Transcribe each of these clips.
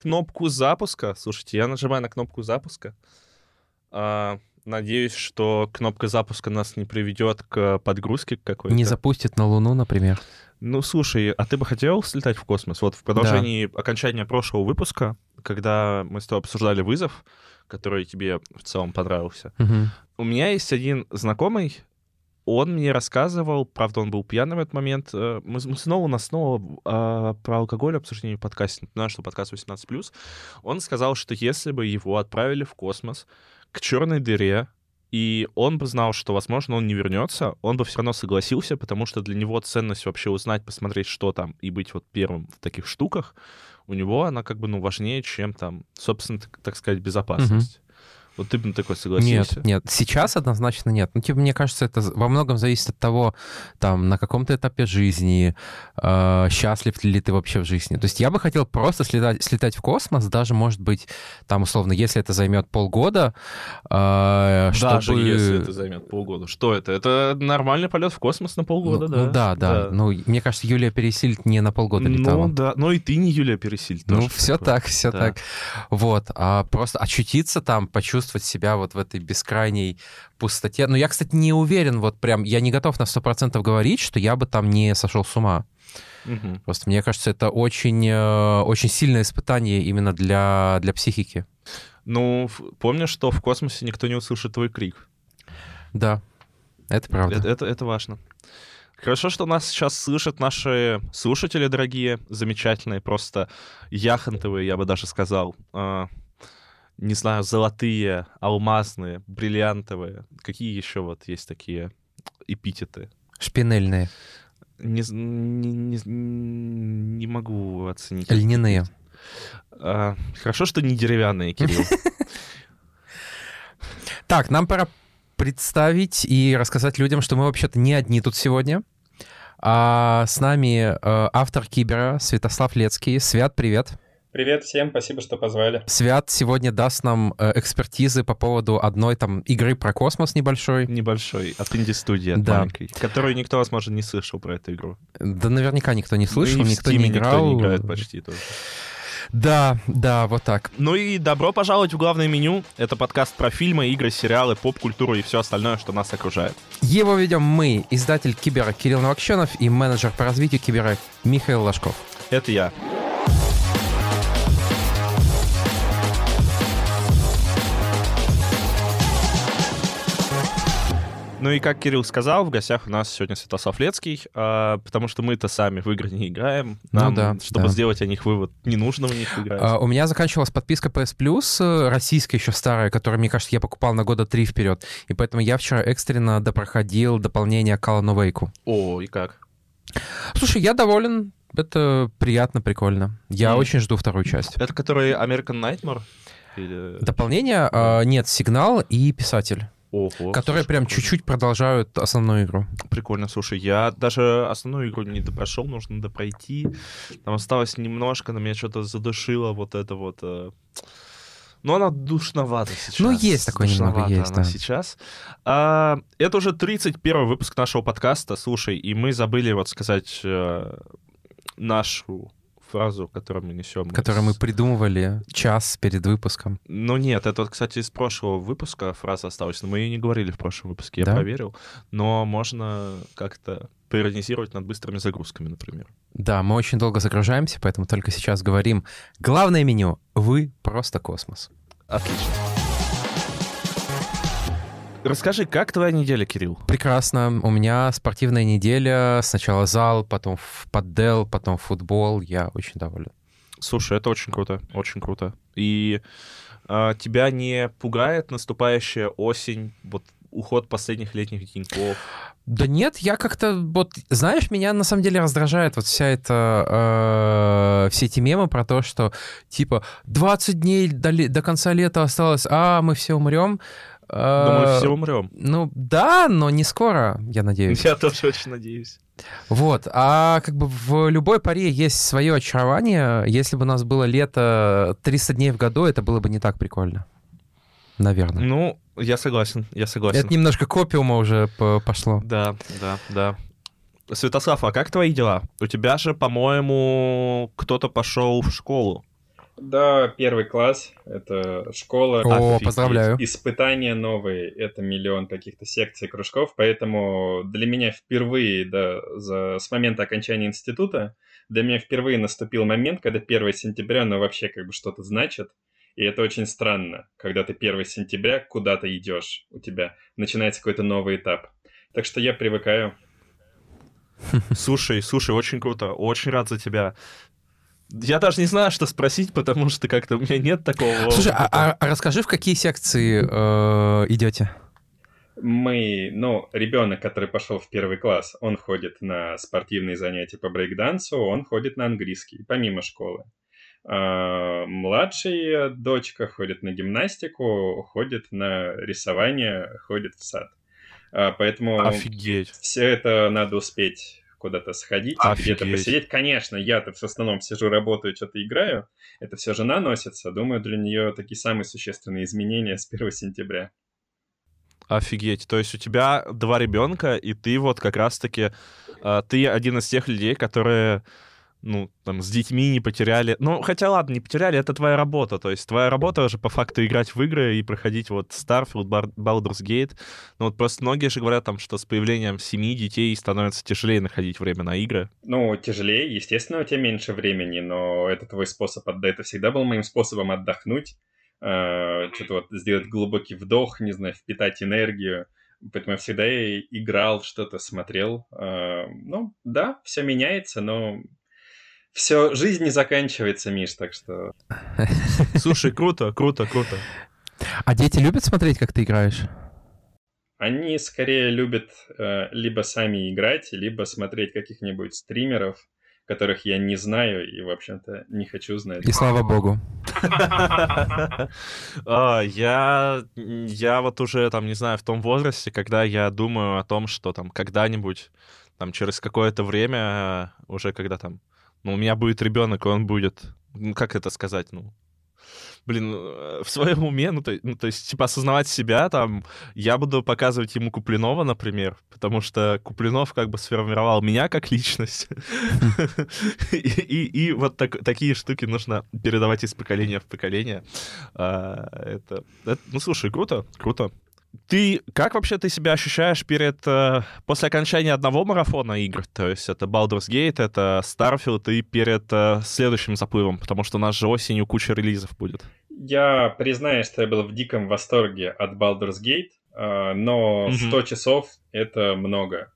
кнопку запуска. Слушайте, я нажимаю на кнопку запуска. А, надеюсь, что кнопка запуска нас не приведет к подгрузке какой-то. Не запустит на Луну, например. Ну, слушай, а ты бы хотел слетать в космос? Вот в продолжении да. окончания прошлого выпуска, когда мы с тобой обсуждали вызов, который тебе в целом понравился, угу. у меня есть один знакомый, он мне рассказывал, правда, он был пьяный в этот момент. э, Мы, мы снова на снова э, про алкоголь обсуждение в подкасте. Напоминаю, что подкаст 18+. Он сказал, что если бы его отправили в космос к черной дыре, и он бы знал, что, возможно, он не вернется, он бы все равно согласился, потому что для него ценность вообще узнать, посмотреть, что там, и быть вот первым в таких штуках, у него она как бы, ну, важнее, чем там, собственно, так, сказать, безопасность. Вот ты бы на такой согласился? Нет, нет. Сейчас однозначно нет. Ну, типа, мне кажется, это во многом зависит от того, там, на каком-то этапе жизни, э, счастлив ли ты вообще в жизни. То есть я бы хотел просто слетать, слетать в космос, даже, может быть, там, условно, если это займет полгода, э, Даже чтобы... если это займет полгода. Что это? Это нормальный полет в космос на полгода, ну, да? ну, да, да. Ну, мне кажется, Юлия Пересильд не на полгода летала. Ну, да. Ну, и ты не Юлия Пересильд Ну, все такое. так, все Да. так. Вот. А просто очутиться там, почувствовать себя вот в этой бескрайней пустоте. Но я, кстати, не уверен, вот прям, я не готов на 100% говорить, что я бы там не сошел с ума. Мгм. Просто мне кажется, это очень, э, очень сильное испытание именно для, для психики. Ну, в- помни, что в космосе никто не услышит твой крик. Да, это правда. Это, это, это важно. Хорошо, что нас сейчас слышат наши слушатели дорогие, замечательные, просто яхонтовые, я бы даже сказал. Не знаю, золотые, алмазные, бриллиантовые. Какие еще вот есть такие эпитеты? Шпинельные, Не, не, не- не могу оценить. льняные. А, хорошо, что не деревянные, Кирилл. Так, нам пора представить и рассказать людям, что мы вообще-то не одни тут сегодня. А с нами э, автор Кибера Святослав Лецкий. Свят, привет. Привет всем, спасибо, что позвали. Свят сегодня даст нам э, экспертизы по поводу одной там игры про космос небольшой. Небольшой, от инди-студии, от Да. маленькой, которую никто, возможно, не слышал про эту игру. Да наверняка никто не слышал, Ну никто не играл. Никто не играет почти тоже. Да, да, вот так. Ну и добро пожаловать в главное меню. Это подкаст про фильмы, игры, сериалы, поп-культуру и все остальное, что нас окружает. Его ведем мы, издатель Кибера Кирилл Новокщенов и менеджер по развитию Кибера Михаил Ложков. Это я. Ну и как Кирилл сказал, в гостях у нас сегодня Святослав Лецкий, а, потому что мы-то сами в игры не играем. Ну Нам, да, чтобы да. сделать о них вывод, не нужно в них играть. А, У меня заканчивалась подписка PS Plus, э, российская еще старая, которую, мне кажется, я покупал на года три вперед. И поэтому я вчера экстренно допроходил дополнение к Alan Wake. О, и как? Слушай, я доволен. Это приятно, прикольно. Я Мгм. очень жду вторую часть. Это который American Nightmare? Или... Дополнение а, нет, сигнал и писатель, Ого, которые слушай, прям чуть-чуть продолжают основную игру. Прикольно, слушай, я даже основную игру не допрошел, нужно допройти. Там осталось немножко, но меня что-то задушило вот это вот... э, Ну, она душновата сейчас. Ну, есть такое немного, Душновата есть, она да. сейчас. А, это уже 31 выпуск нашего подкаста, слушай, и мы забыли вот сказать э, нашу фразу, которую мы несем. Который мы придумывали час перед выпуском. Ну нет, это, кстати, из прошлого выпуска фраза осталась, но мы ее не говорили в прошлом выпуске, я Да? проверил. Но можно как-то поиронизировать над быстрыми загрузками, например. Да, мы очень долго загружаемся, поэтому только сейчас говорим. Главное меню. Вы просто космос. Отлично. Расскажи, как твоя неделя, Кирилл? Прекрасно. У меня спортивная неделя. Сначала зал, потом в паддел, потом футбол. Я очень доволен. Слушай, это очень круто, очень круто. И а, тебя не пугает наступающая осень, вот уход последних летних деньков? Да нет, я как-то вот, знаешь, меня на самом деле раздражает вот вся эта, э, все эти мемы про то, что типа 20 дней до, до конца лета осталось, а мы все умрем. Э, Думаю, все умрем. Ну да, но не скоро, я надеюсь. Я тоже очень надеюсь. Вот, а как бы в любой паре есть свое очарование. Если бы у нас было лето 300 дней в году, это было бы не так прикольно. Наверное. Ну, я согласен, я согласен. Это немножко копиума уже по- пошло. Да, да, да. Святослав, а как твои дела? У тебя же, по-моему, кто-то пошел в школу. Да, первый класс, это школа. О, поздравляю. Испытания новые, это миллион каких-то секций, кружков, поэтому для меня впервые, да, за, с момента окончания института, для меня впервые наступил момент, когда 1 сентября, ну, вообще как бы что-то значит, и это очень странно, когда ты 1 сентября куда-то идешь, у тебя начинается какой-то новый этап. Так что я привыкаю. Слушай, слушай, очень круто, очень рад за тебя. Я даже не знаю, что спросить, потому что как-то у меня нет такого. Слушай, а, а, а расскажи, в какие секции э, идете? Мы, ну, ребенок, который пошел в первый класс, он ходит на спортивные занятия по брейкдансу, он ходит на английский, помимо школы. А младшая дочка ходит на гимнастику, ходит на рисование, ходит в сад. А, поэтому Офигеть. все это надо успеть куда-то сходить, где-то посидеть. Конечно, я-то в основном сижу, работаю, что-то играю. Это все жена носится. Думаю, для нее такие самые существенные изменения с 1 сентября. Офигеть. То есть у тебя два ребенка, и ты вот как раз-таки... Э, ты один из тех людей, которые ну, там, с детьми не потеряли. Ну, хотя ладно, не потеряли, это твоя работа. То есть твоя работа уже по факту играть в игры и проходить вот Starfield, Baldur's Gate. Ну, вот просто многие же говорят там, что с появлением семьи детей становится тяжелее находить время на игры. Ну, тяжелее, естественно, у тебя меньше времени, но это твой способ отдать. Это всегда был моим способом отдохнуть, э, что-то вот сделать глубокий вдох, не знаю, впитать энергию. Поэтому я всегда играл, что-то смотрел. Э, ну, да, все меняется, но все, жизнь не заканчивается, Миш, так что... Слушай, круто, круто, круто. А дети любят смотреть, как ты играешь? Они скорее любят э, либо сами играть, либо смотреть каких-нибудь стримеров, которых я не знаю и, в общем-то, не хочу знать. И слава богу. А, я, я вот уже, там, не знаю, в том возрасте, когда я думаю о том, что там когда-нибудь, там, через какое-то время, уже когда там ну, у меня будет ребенок, и он будет, ну, как это сказать, ну, блин, э, в своем уме, ну то, ну, то есть, типа, осознавать себя, там, я буду показывать ему Куплинова, например, потому что Куплинов как бы сформировал меня как личность. И вот такие штуки нужно передавать из поколения в поколение. А, это, ну, слушай, круто, круто. Ты как вообще ты себя ощущаешь перед э, после окончания одного марафона игр, то есть это Baldur's Gate, это Starfield, и перед э, следующим заплывом, потому что у нас же осенью куча релизов будет. Я признаю, что я был в диком восторге от Baldur's Gate, э, но mm 100 часов это много.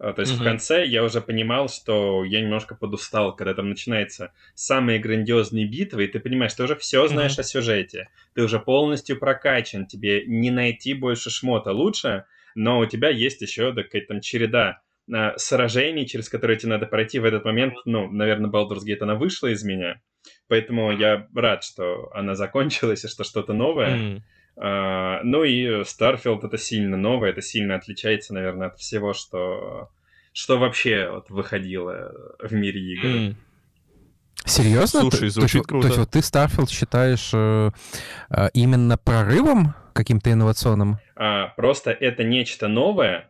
А, то есть угу. в конце я уже понимал, что я немножко подустал, когда там начинаются самые грандиозные битвы, и ты понимаешь, ты уже все знаешь угу. о сюжете, ты уже полностью прокачан, тебе не найти больше шмота лучше, но у тебя есть еще да, какая-то там череда а, сражений, через которые тебе надо пройти в этот момент. Ну, наверное, Baldur's Gate, она вышла из меня, поэтому я рад, что она закончилась и что что-то новое. Mm. Uh, ну и Starfield это сильно новое, это сильно отличается, наверное, от всего, что, что вообще вот выходило в мире игр. Mm. Серьезно? Слушай, звучит то, круто. То есть вот ты Starfield считаешь э, э, именно прорывом каким-то инновационным? А, просто это нечто новое,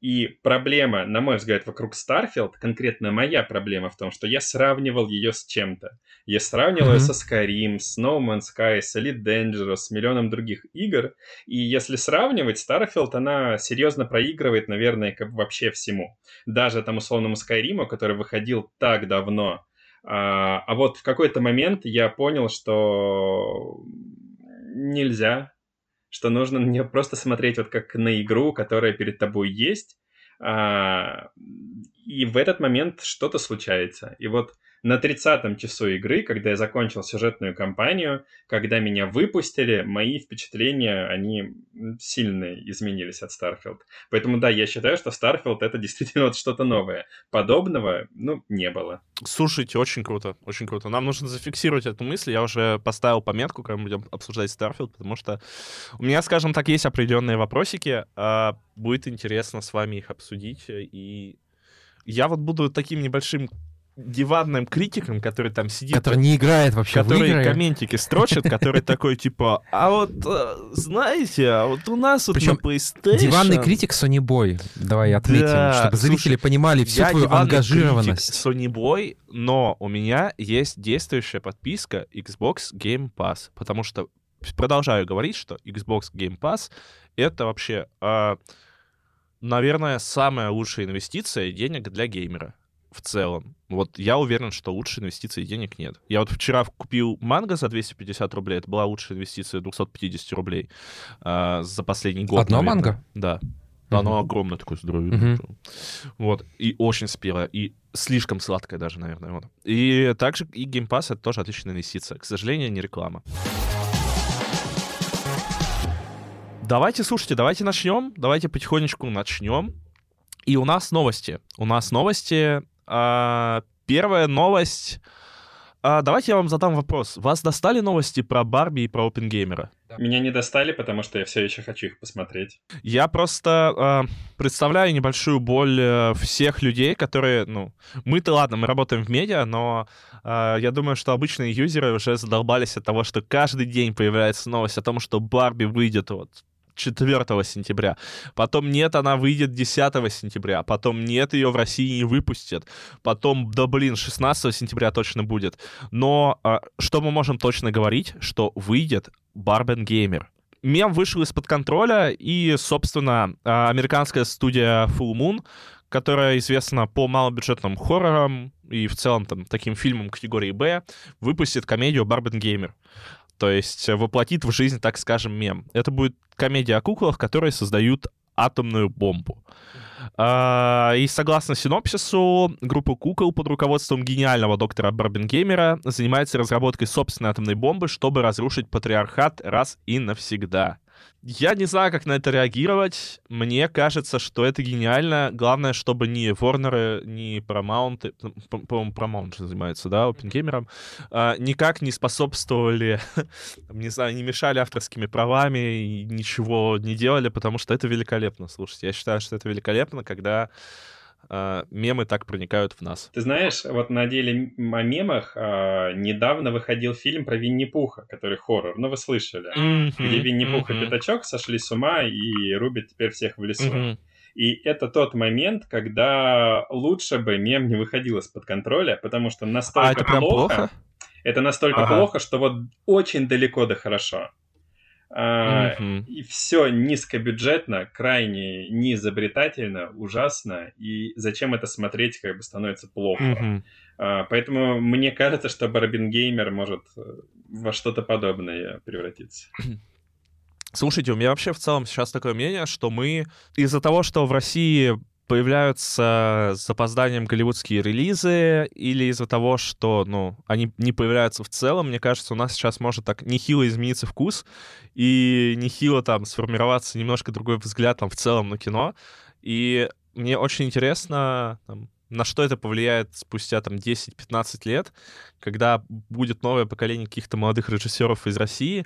и проблема, на мой взгляд, вокруг Starfield, конкретно моя проблема в том, что я сравнивал ее с чем-то. Я сравнивал mm-hmm. ее со Skyrim, с No Man's Sky, с Elite Dangerous, с миллионом других игр. И если сравнивать, Starfield, она серьезно проигрывает, наверное, как вообще всему. Даже там условному Skyrim, который выходил так давно. А, а вот в какой-то момент я понял, что нельзя что нужно на нее просто смотреть вот как на игру, которая перед тобой есть, а, и в этот момент что-то случается. И вот на 30-м часу игры, когда я закончил сюжетную кампанию, когда меня выпустили, мои впечатления, они сильно изменились от Starfield. Поэтому да, я считаю, что Starfield это действительно вот что-то новое. Подобного, ну, не было. Слушайте, очень круто, очень круто. Нам нужно зафиксировать эту мысль. Я уже поставил пометку, когда мы будем обсуждать Starfield, потому что у меня, скажем так, есть определенные вопросики. А будет интересно с вами их обсудить. И я вот буду таким небольшим диванным критиком, который там сидит. Который не играет вообще Который в игры. комментики строчит, который такой, типа, а вот, э, знаете, а вот у нас вот на PlayStation... Диванный критик Sony Boy, давай отметим, чтобы зрители понимали всю твою ангажированность. Sony Boy, но у меня есть действующая подписка Xbox Game Pass, потому что продолжаю говорить, что Xbox Game Pass это вообще, а, наверное, самая лучшая инвестиция денег для геймера в целом. Вот я уверен, что лучшей инвестиции денег нет. Я вот вчера купил манго за 250 рублей. Это была лучшая инвестиция 250 рублей а, за последний год. Одно наверное. манго? Да. Мгм. Оно огромное такое здоровье. Мгм. Вот. И очень спелое. И слишком сладкое даже, наверное. Вот. И также и Game Pass — это тоже отличная инвестиция. К сожалению, не реклама. Давайте, слушайте, давайте начнем. Давайте потихонечку начнем. И у нас новости. У нас новости. А, первая новость. А, давайте я вам задам вопрос. Вас достали новости про Барби и про Опенгеймера? Меня не достали, потому что я все еще хочу их посмотреть. Я просто э, представляю небольшую боль э, всех людей, которые, ну, мы-то ладно, мы работаем в медиа, но э, я думаю, что обычные юзеры уже задолбались от того, что каждый день появляется новость о том, что Барби выйдет вот 4 сентября. Потом нет, она выйдет 10 сентября. Потом нет, ее в России не выпустят. Потом, да блин, 16 сентября точно будет. Но а, что мы можем точно говорить? Что выйдет Барбен Геймер. Мем вышел из-под контроля, и, собственно, а, американская студия Full Moon, которая известна по малобюджетным хоррорам и в целом там таким фильмам категории Б, выпустит комедию Барбен Геймер. То есть э, воплотит в жизнь, так скажем, мем. Это будет комедия о куклах, которые создают атомную бомбу. А, И согласно синопсису, группа кукол под руководством гениального доктора Барбенгеймера занимается разработкой собственной атомной бомбы, чтобы разрушить патриархат раз и навсегда. Я не знаю, как на это реагировать. Мне кажется, что это гениально. Главное, чтобы ни Ворнеры, ни Paramount, по- по-моему, Paramount занимается, да, опенгеймером, а, никак не способствовали, не знаю, не мешали авторскими правами и ничего не делали, потому что это великолепно. Слушайте, я считаю, что это великолепно, когда а, мемы так проникают в нас. Ты знаешь, вот на деле о мемах а, недавно выходил фильм про Винни-Пуха, который хоррор. Ну, вы слышали. Где Винни-Пух и Мгм. Пятачок сошли с ума и рубят теперь всех в лесу. Мгм. И это тот момент, когда лучше бы мем не выходил из-под контроля, потому что настолько А это прям плохо? Это настолько Ага. плохо, что вот очень далеко до хорошо. А, Мгм. И все низкобюджетно, крайне неизобретательно, ужасно. И зачем это смотреть, как бы становится плохо. Мгм. А, Поэтому мне кажется, что Барбин Геймер может э, во что-то подобное превратиться. Слушайте, у меня вообще в целом сейчас такое мнение, что мы из-за того, что в России появляются с запозданием голливудские релизы, или из-за того, что, ну, они не появляются в целом, мне кажется, у нас сейчас может так нехило измениться вкус, и нехило там сформироваться немножко другой взгляд там в целом на кино. И мне очень интересно, там, на что это повлияет спустя там 10-15 лет, когда будет новое поколение каких-то молодых режиссеров из России,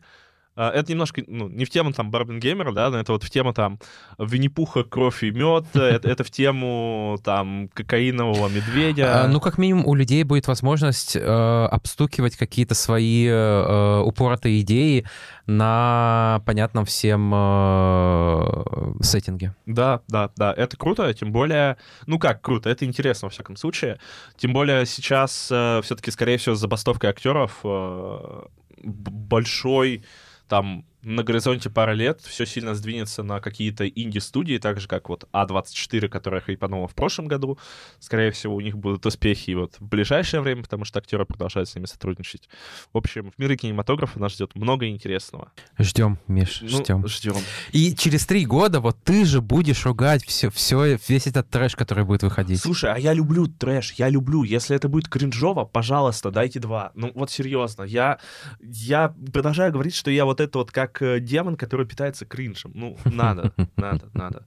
Это немножко, ну, не в тему там Барбин Геймера, да, но это вот в тему там Винни-Пуха, кровь и мед, это, это в тему там кокаинового медведя. А, Ну, как минимум, у людей будет возможность э, обстукивать какие-то свои э, упоротые идеи на понятном всем э, сеттинге. Да, да, да, это круто, тем более, ну как круто, это интересно во всяком случае, тем более сейчас все-таки, скорее всего, с забастовкой актеров э, большой там на горизонте пары лет все сильно сдвинется на какие-то инди-студии, так же, как вот А24, которая хайпанула в прошлом году. Скорее всего, у них будут успехи и вот в ближайшее время, потому что актеры продолжают с ними сотрудничать. В общем, в мире кинематографа нас ждет много интересного. Ждем, Миш, Ну, ждем. ждем. И через три года вот ты же будешь ругать все, все, весь этот трэш, который будет выходить. Слушай, а я люблю трэш, я люблю. Если это будет кринжово, пожалуйста, дайте два. Ну вот серьезно, я, я продолжаю говорить, что я вот это вот как э, демон, который питается кринжем. Ну, надо, надо, надо.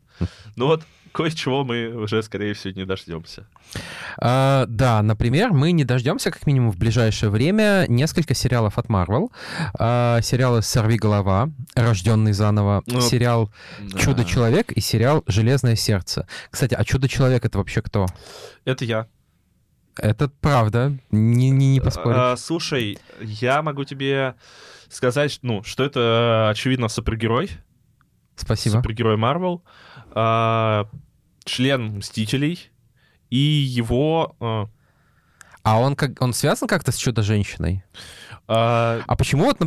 Ну вот, кое-чего мы уже, скорее всего, не дождемся. А, да, например, мы не дождемся, как минимум, в ближайшее время несколько сериалов от Marvel. А, сериалы «Сорви голова», «Рожденный заново», Ну, сериал Да. «Чудо-человек» и сериал «Железное сердце». Кстати, а «Чудо-человек» — это вообще кто? Это я. Это правда, не, не, не поспоришь. А, слушай, я могу тебе сказать, ну, что это, очевидно, супергерой. Спасибо. Супергерой Марвел. А, член Мстителей. И его... а, А он как он связан как-то с Чудо-женщиной? а, А почему вот...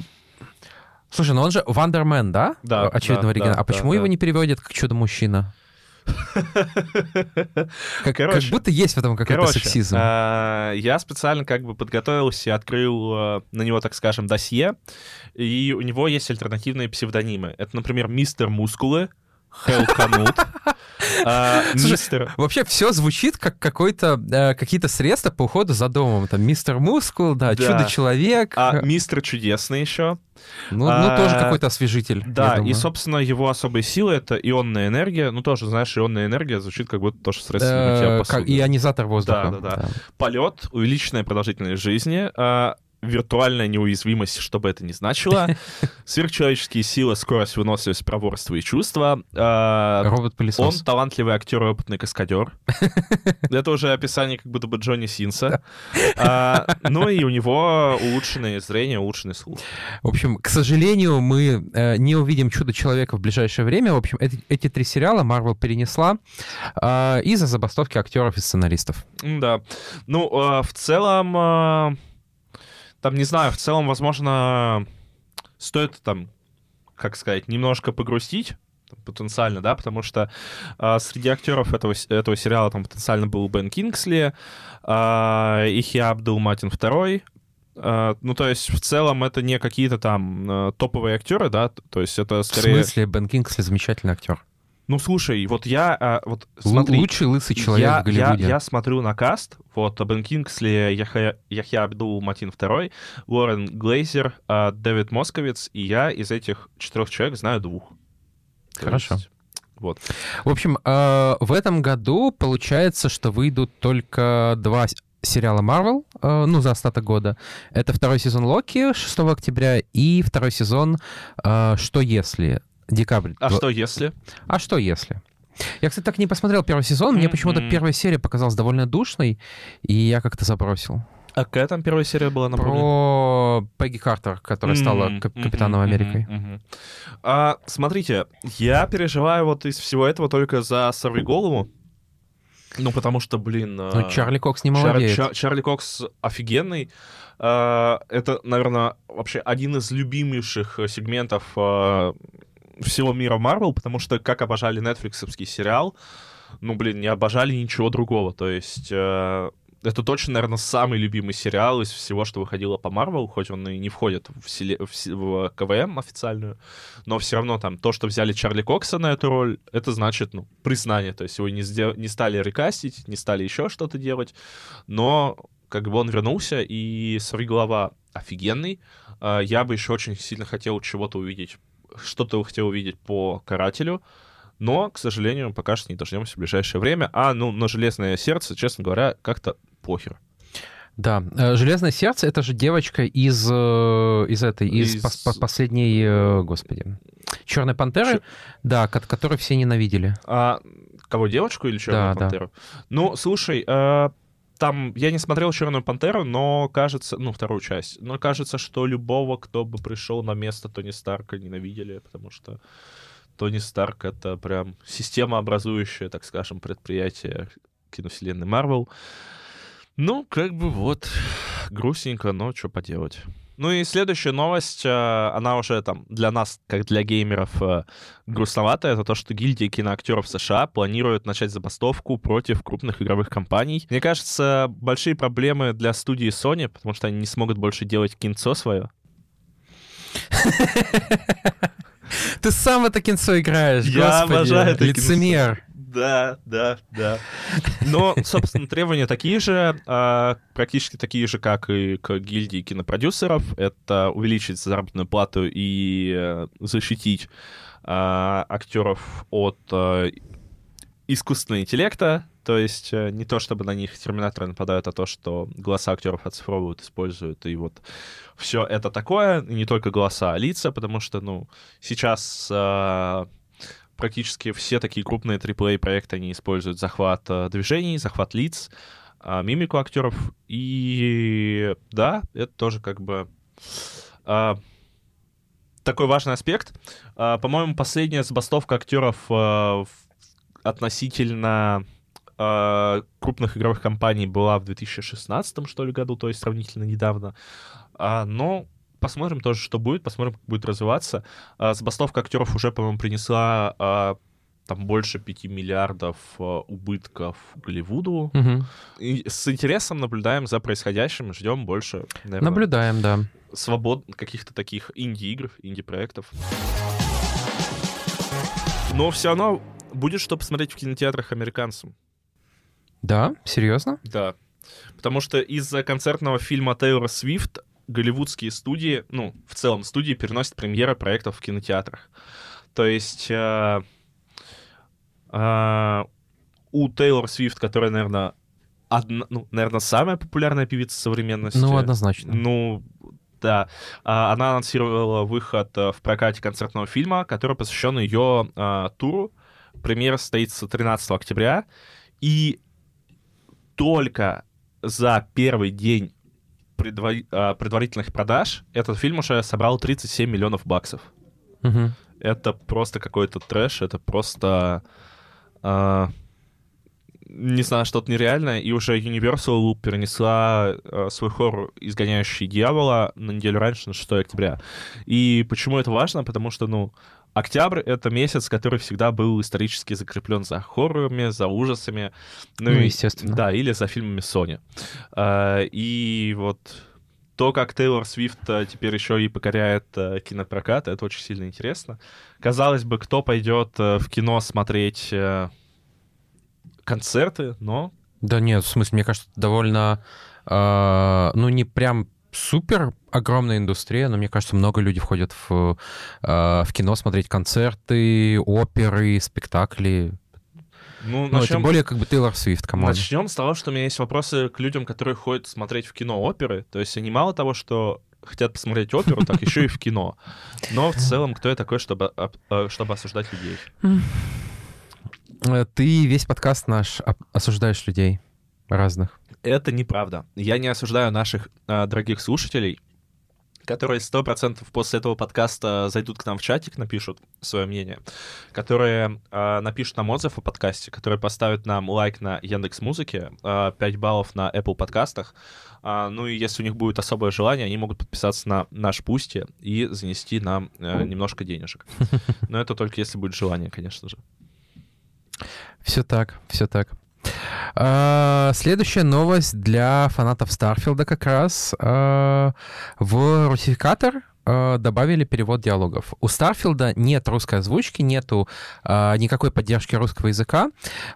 Слушай, ну он же Вандермен, да? Да, Очевидно, да, в оригинале. да, а почему да, его да. не переводят как Чудо-мужчина? Как, как Короче, будто есть в этом какой-то Короче, сексизм. а, я специально как бы подготовился, открыл а, на него, так скажем, досье, и у него есть альтернативные псевдонимы. Это, например, Мистер Мускулы, Хелл Канут, Слушай, Мистер... Вообще все звучит как какой-то э, какие-то средства по уходу за домом. Там мистер Мускул, да, чудо-человек. А Мистер Чудесный еще. ну, ну, а, тоже какой-то освежитель. Да, и, собственно, его особые силы — это ионная энергия. Ну, тоже, знаешь, ионная энергия звучит как будто тоже средство для мытья Э, посуды. как ионизатор воздуха. Да, да, да. Полет, увеличенная продолжительность жизни, а, виртуальная неуязвимость, что бы это ни значило, сверхчеловеческие силы, скорость, выносливость, проворство и чувства. а, Он Робот-пылесос. талантливый актер и опытный каскадер. Это уже описание как будто бы Джонни Синса. А, Ну и у него улучшенное зрение, улучшенный слух. В общем, к сожалению, мы э, не увидим Чудо-человека в ближайшее время. В общем, эти, три сериала Marvel перенесла э, из-за забастовки актеров и сценаристов. Да. Ну, а, в целом, а, там, не знаю, в целом, возможно, стоит там, как сказать, немножко погрустить потенциально, да, потому что а, среди актеров этого, этого сериала там потенциально был Бен Кингсли, а, Ихия Абдул Матин II, а, ну, то есть, в целом, это не какие-то там а, топовые актеры, да, то есть это В скорее... смысле, Бен Кингсли замечательный актер. Ну, слушай, вот я, а, вот смотри, Лучший лысый человек я, в Голливуде. Я, я смотрю на каст, вот Бен Кингсли, Яхя, Яхья Абдул Матин II, Лорен Глейзер, а, Дэвид Московиц, и я из этих четырех человек знаю двух. Хорошо. есть, вот. В общем, э, в этом году получается, что выйдут только два сериала Marvel, э, ну, за остаток года. Это второй сезон Локи 6 октября и второй сезон э, «Что если?» Декабрь. А что если? А что если? Я, кстати, так не посмотрел первый сезон. Мне почему-то первая серия показалась довольно душной, и я как-то забросил. А какая там первая серия была, напомню? Про Пегги Картер, которая стала кап- капитаном мгм, Америкой. А, смотрите, я переживаю вот из всего этого только за «Сорвиголову». Ну, потому что, блин... Ну, а, Чарли Кокс не Чар- молодеет. Чар- Чарли Кокс офигенный. А, Это, наверное, вообще один из любимейших сегментов всего мира Марвел, потому что как обожали нетфликсовский сериал, ну, блин, не обожали ничего другого. То есть э, это точно, наверное, самый любимый сериал из всего, что выходило по Марвел, хоть он и не входит в, селе- в в КВМ официальную, но все равно там то, что взяли Чарли Кокса на эту роль, это значит, ну, признание. То есть его не, сдел- не стали рекастить, не стали еще что-то делать, но как бы он вернулся, и «Сорвиголова» офигенный. А, Я бы еще очень сильно хотел чего-то увидеть, что-то хотел увидеть по «Карателю», но, к сожалению, пока что не дождемся в ближайшее время. А, ну, на «Железное сердце», честно говоря, как-то похер. Да, э, Железное сердце это же девочка из э, из этой из, Из- пос- пос- последней, э, господи, Черной пантеры, Чё- да, ко- которую все ненавидели. А кого, девочку или Черную Да, да. пантеру? Ну, слушай, э, там я не смотрел Черную пантеру, но кажется, ну, вторую часть, но кажется, что любого, кто бы пришел на место Тони Старка, ненавидели, потому что Тони Старк это прям системообразующее, так скажем, предприятие киновселенной Марвел. Ну, как бы вот, грустненько, но что поделать. Ну и следующая новость, э, она уже там для нас, как для геймеров, э, грустноватая. Это то, что гильдия киноактеров США планирует начать забастовку против крупных игровых компаний. Мне кажется, большие проблемы для студии Sony, потому что они не смогут больше делать кинцо свое. Ты сам это кинцо играешь, Я господи, обожаю это лицемер. Да, да, да. Но, собственно, требования такие же, а, практически такие же, как и к гильдии кинопродюсеров. Это увеличить заработную плату и э, защитить а, актеров от э, искусственного интеллекта. То есть э, не то, чтобы на них терминаторы нападают, а то, что голоса актеров оцифровывают, используют. И вот все это такое, и не только голоса, а лица, потому что, ну, сейчас э, практически все такие крупные AAA проекты, они используют захват э, движений, захват лиц. а, мимику актеров. И да, это тоже как бы а, такой важный аспект. По-моему, последняя забастовка актеров относительно крупных игровых компаний была в 2016 что ли году, то есть сравнительно недавно. А, но посмотрим тоже, что будет, посмотрим, как будет развиваться. А, забастовка актеров уже, по-моему, принесла а, там больше 5 миллиардов э, убытков Голливуду. Мгм. И с интересом наблюдаем за происходящим, ждем больше, наверное, Наблюдаем, да. свобод каких-то таких инди-игр, инди-проектов. Но все равно будет что посмотреть в кинотеатрах американцам. Да, серьезно? Да. Потому что из-за концертного фильма Тейлор Свифт голливудские студии, ну, в целом студии переносят премьеры проектов в кинотеатрах. То есть э, э, у Тейлор Свифт, которая, наверное, одна, ну, наверное, самая популярная певица современности. Ну, однозначно. Ну, да. А, Она анонсировала выход э, в прокате концертного фильма, который посвящен ее э, туру. Премьера состоится 13 октября. И только за первый день предва- а, предварительных продаж этот фильм уже собрал 37 миллионов баксов. Мгм. Это просто какой-то трэш, это просто... а, не знаю, что-то нереальное, и уже Universal перенесла а, свой хоррор «Изгоняющий дьявола» на неделю раньше, на 6 октября. И почему это важно? Потому что, ну, октябрь — это месяц, который всегда был исторически закреплен за хоррорами, за ужасами. Ну, и- естественно. Да, или за фильмами Sony. А, И вот то, как Тейлор Свифт а, теперь еще и покоряет а, кинопрокат, это очень сильно интересно. Казалось бы, кто пойдет а, в кино смотреть а, концерты, но Да нет, в смысле, мне кажется, довольно, э, ну, не прям супер огромная индустрия, но мне кажется, много людей входят в, э, в кино смотреть концерты, оперы, спектакли. ну, Ну, начнем, тем более, как бы Тейлор Свифт, come on. начнем с того, что у меня есть вопросы к людям, которые ходят смотреть в кино оперы. То есть они мало того, что хотят посмотреть оперу, так еще и в кино. Но в целом, кто я такой, чтобы, об- чтобы осуждать людей? Э, Ты весь подкаст наш осуждаешь людей разных. Это неправда. Я не осуждаю наших а, дорогих слушателей, которые сто процентов после этого подкаста зайдут к нам в чатик, напишут свое мнение, которые а, напишут нам отзыв о подкасте, которые поставят нам лайк на Яндекс Музыке, 5 баллов на Apple подкастах. А, ну и если у них будет особое желание, они могут подписаться на наш Пусти и занести нам э, немножко денежек. Но это только если будет желание, конечно же. Все так, все так. А, Следующая новость для фанатов Старфилда как раз. А, В русификатор а, добавили перевод диалогов. У Старфилда нет русской озвучки, нету а, никакой поддержки русского языка,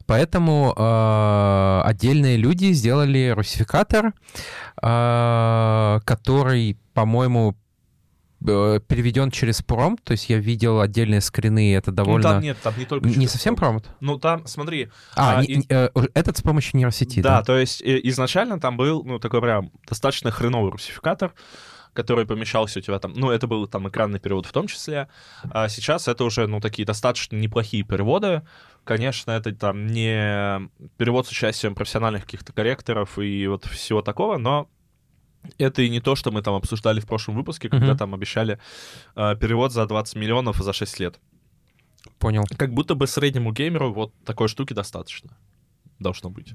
поэтому а, отдельные люди сделали русификатор, а, который, по-моему, э, переведен через пром, то есть я видел отдельные скрины, это Ну, довольно... там нет, там не только... Не совсем пром. промпт? Ну, там, смотри, А, А, не- и- э, этот с помощью нейросети, Да, да? то есть э, изначально там был, ну, такой прям достаточно хреновый русификатор, который помещался у тебя там, ну, это был там экранный перевод в том числе, а сейчас это уже, ну, такие достаточно неплохие переводы, конечно, это там не перевод с участием профессиональных каких-то корректоров и вот всего такого, но это и не то, что мы там обсуждали в прошлом выпуске, когда Мгм. там обещали э, перевод за 20 миллионов за 6 лет. Понял. Как будто бы среднему геймеру вот такой штуки достаточно. Должно быть.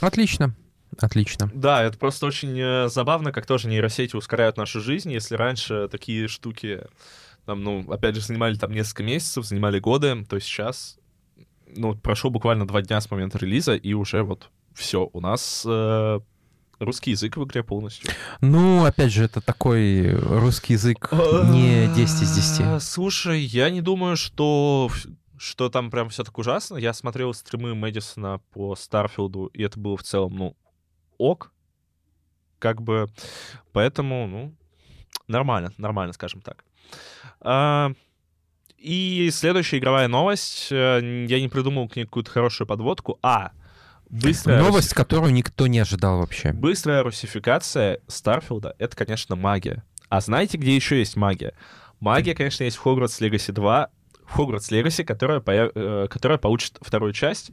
Отлично. Отлично. Да, это просто очень э, забавно, как тоже нейросети ускоряют нашу жизнь. Если раньше такие штуки, там, ну, опять же, занимали там несколько месяцев, занимали годы, то сейчас, ну, прошло буквально два дня с момента релиза, и уже вот все, у нас э, русский язык в игре полностью. Ну, опять же, это такой русский язык не 10 из 10. А, Слушай, я не думаю, что что там прям все так ужасно. Я смотрел стримы Мэдисона по Старфилду, и это было в целом, ну, ок. Как бы, поэтому, ну, нормально, нормально, скажем так. А, и следующая игровая новость. э, Я не придумал к ней какую-то хорошую подводку. А, быстрая Новость, которую никто не ожидал вообще. Быстрая русификация Старфилда — это, конечно, магия. А знаете, где еще есть магия? Магия, конечно, есть в Hogwarts Legacy 2. в Hogwarts Legacy, которая, появ... Э, которая получит вторую часть.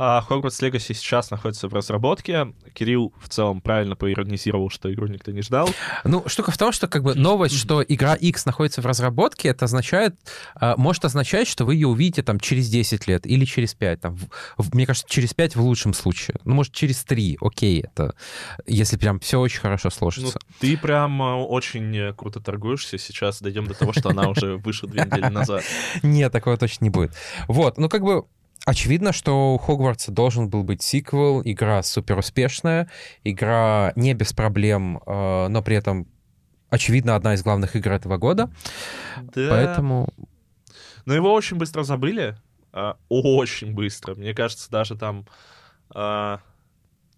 А Hogwarts Legacy сейчас находится в разработке. Кирилл в целом правильно поиронизировал, что игру никто не ждал. Ну, штука в том, что как бы новость, что игра X находится в разработке, это означает, а, может означать, что вы ее увидите там через 10 лет или через 5. Там, в, мне кажется, через 5 в лучшем случае. Ну, может, через 3, окей, это если прям все очень хорошо сложится. Ну, ты прям э, очень э, круто торгуешься. Сейчас дойдем до того, что она уже вышла две недели назад. Нет, такого точно не будет. Вот, ну как бы Очевидно, что у Хогвартса должен был быть сиквел, игра супер успешная, игра не без проблем, э, но при этом, очевидно, одна из главных игр этого года. Да. Поэтому... Но его очень быстро забыли. А, очень быстро. Мне кажется, даже там а,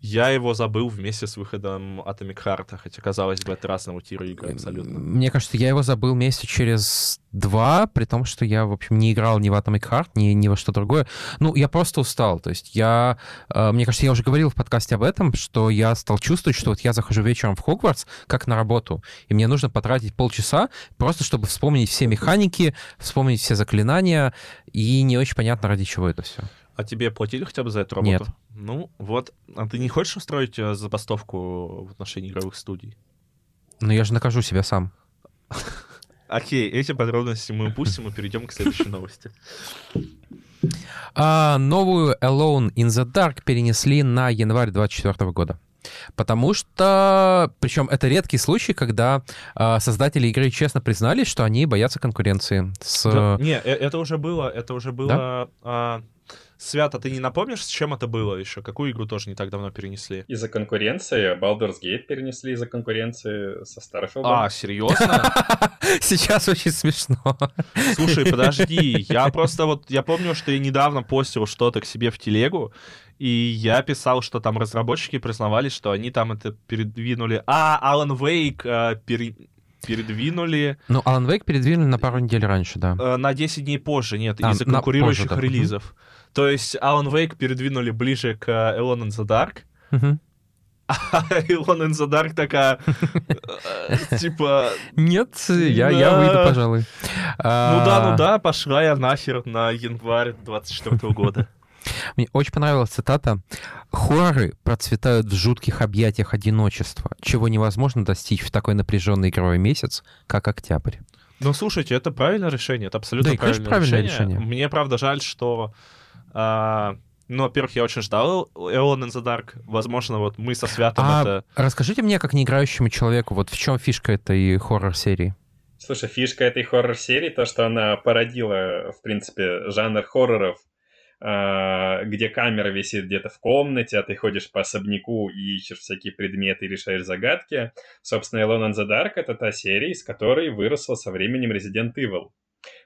я его забыл вместе с выходом Atomic Heart, хотя, казалось бы, это разного тира игры абсолютно. Мне кажется, я его забыл месяца через два, при том, что я, в общем, не играл ни в Atomic Heart, ни, ни во что другое. Ну, я просто устал. То есть я... Э, мне кажется, я уже говорил в подкасте об этом, что я стал чувствовать, что вот я захожу вечером в Хогвартс, как на работу, и мне нужно потратить полчаса просто, чтобы вспомнить все механики, вспомнить все заклинания, и не очень понятно, ради чего это все. А тебе платили хотя бы за эту работу? Нет. Ну, вот. А ты не хочешь устроить э, забастовку в отношении игровых студий? Ну, я же накажу себя сам. Окей, эти подробности мы упустим и перейдем к следующей новости. А, новую Alone in the Dark перенесли на январь 2024 года. Потому что, причем это редкий случай, когда э, создатели игры честно признались, что они боятся конкуренции с. Да, не, э, это уже было, это уже было. Да? Свято, ты не напомнишь, с чем это было еще? Какую игру тоже не так давно перенесли? Из-за конкуренции. Baldur's Gate перенесли из-за конкуренции со Starfield. А, серьезно? Сейчас очень смешно. Слушай, подожди, я просто вот, я помню, что я недавно постил что-то к себе в телегу, и я писал, что там разработчики признавались, что они там это передвинули. А, Alan Wake э, пере передвинули... Ну, Alan Wake передвинули на пару недель раньше, да. Э, на 10 дней позже, нет, а, из-за конкурирующих позже, да. релизов. То есть Alan Wake передвинули ближе к Alone in the Dark. А Alone in the Dark такая, э, типа... Нет, я, я выйду, пожалуй. Ну да, ну да, пошла я нахер на январь 24 года. Мне очень понравилась цитата. «Хорроры процветают в жутких объятиях одиночества, чего невозможно достичь в такой напряженный игровой месяц, как октябрь». Ну, слушайте, это правильное решение, это абсолютно да, правильное, правильное решение. решение. Мне, правда, жаль, что а, ну, во-первых, я очень ждал Эон in the Dark. Возможно, вот мы со Святом а это... расскажите мне, как неиграющему человеку, вот в чем фишка этой хоррор-серии? Слушай, фишка этой хоррор-серии, то, что она породила, в принципе, жанр хорроров, где камера висит где-то в комнате, а ты ходишь по особняку и ищешь всякие предметы и решаешь загадки. Собственно, Alone in the Dark — это та серия, из которой выросла со временем Resident Evil.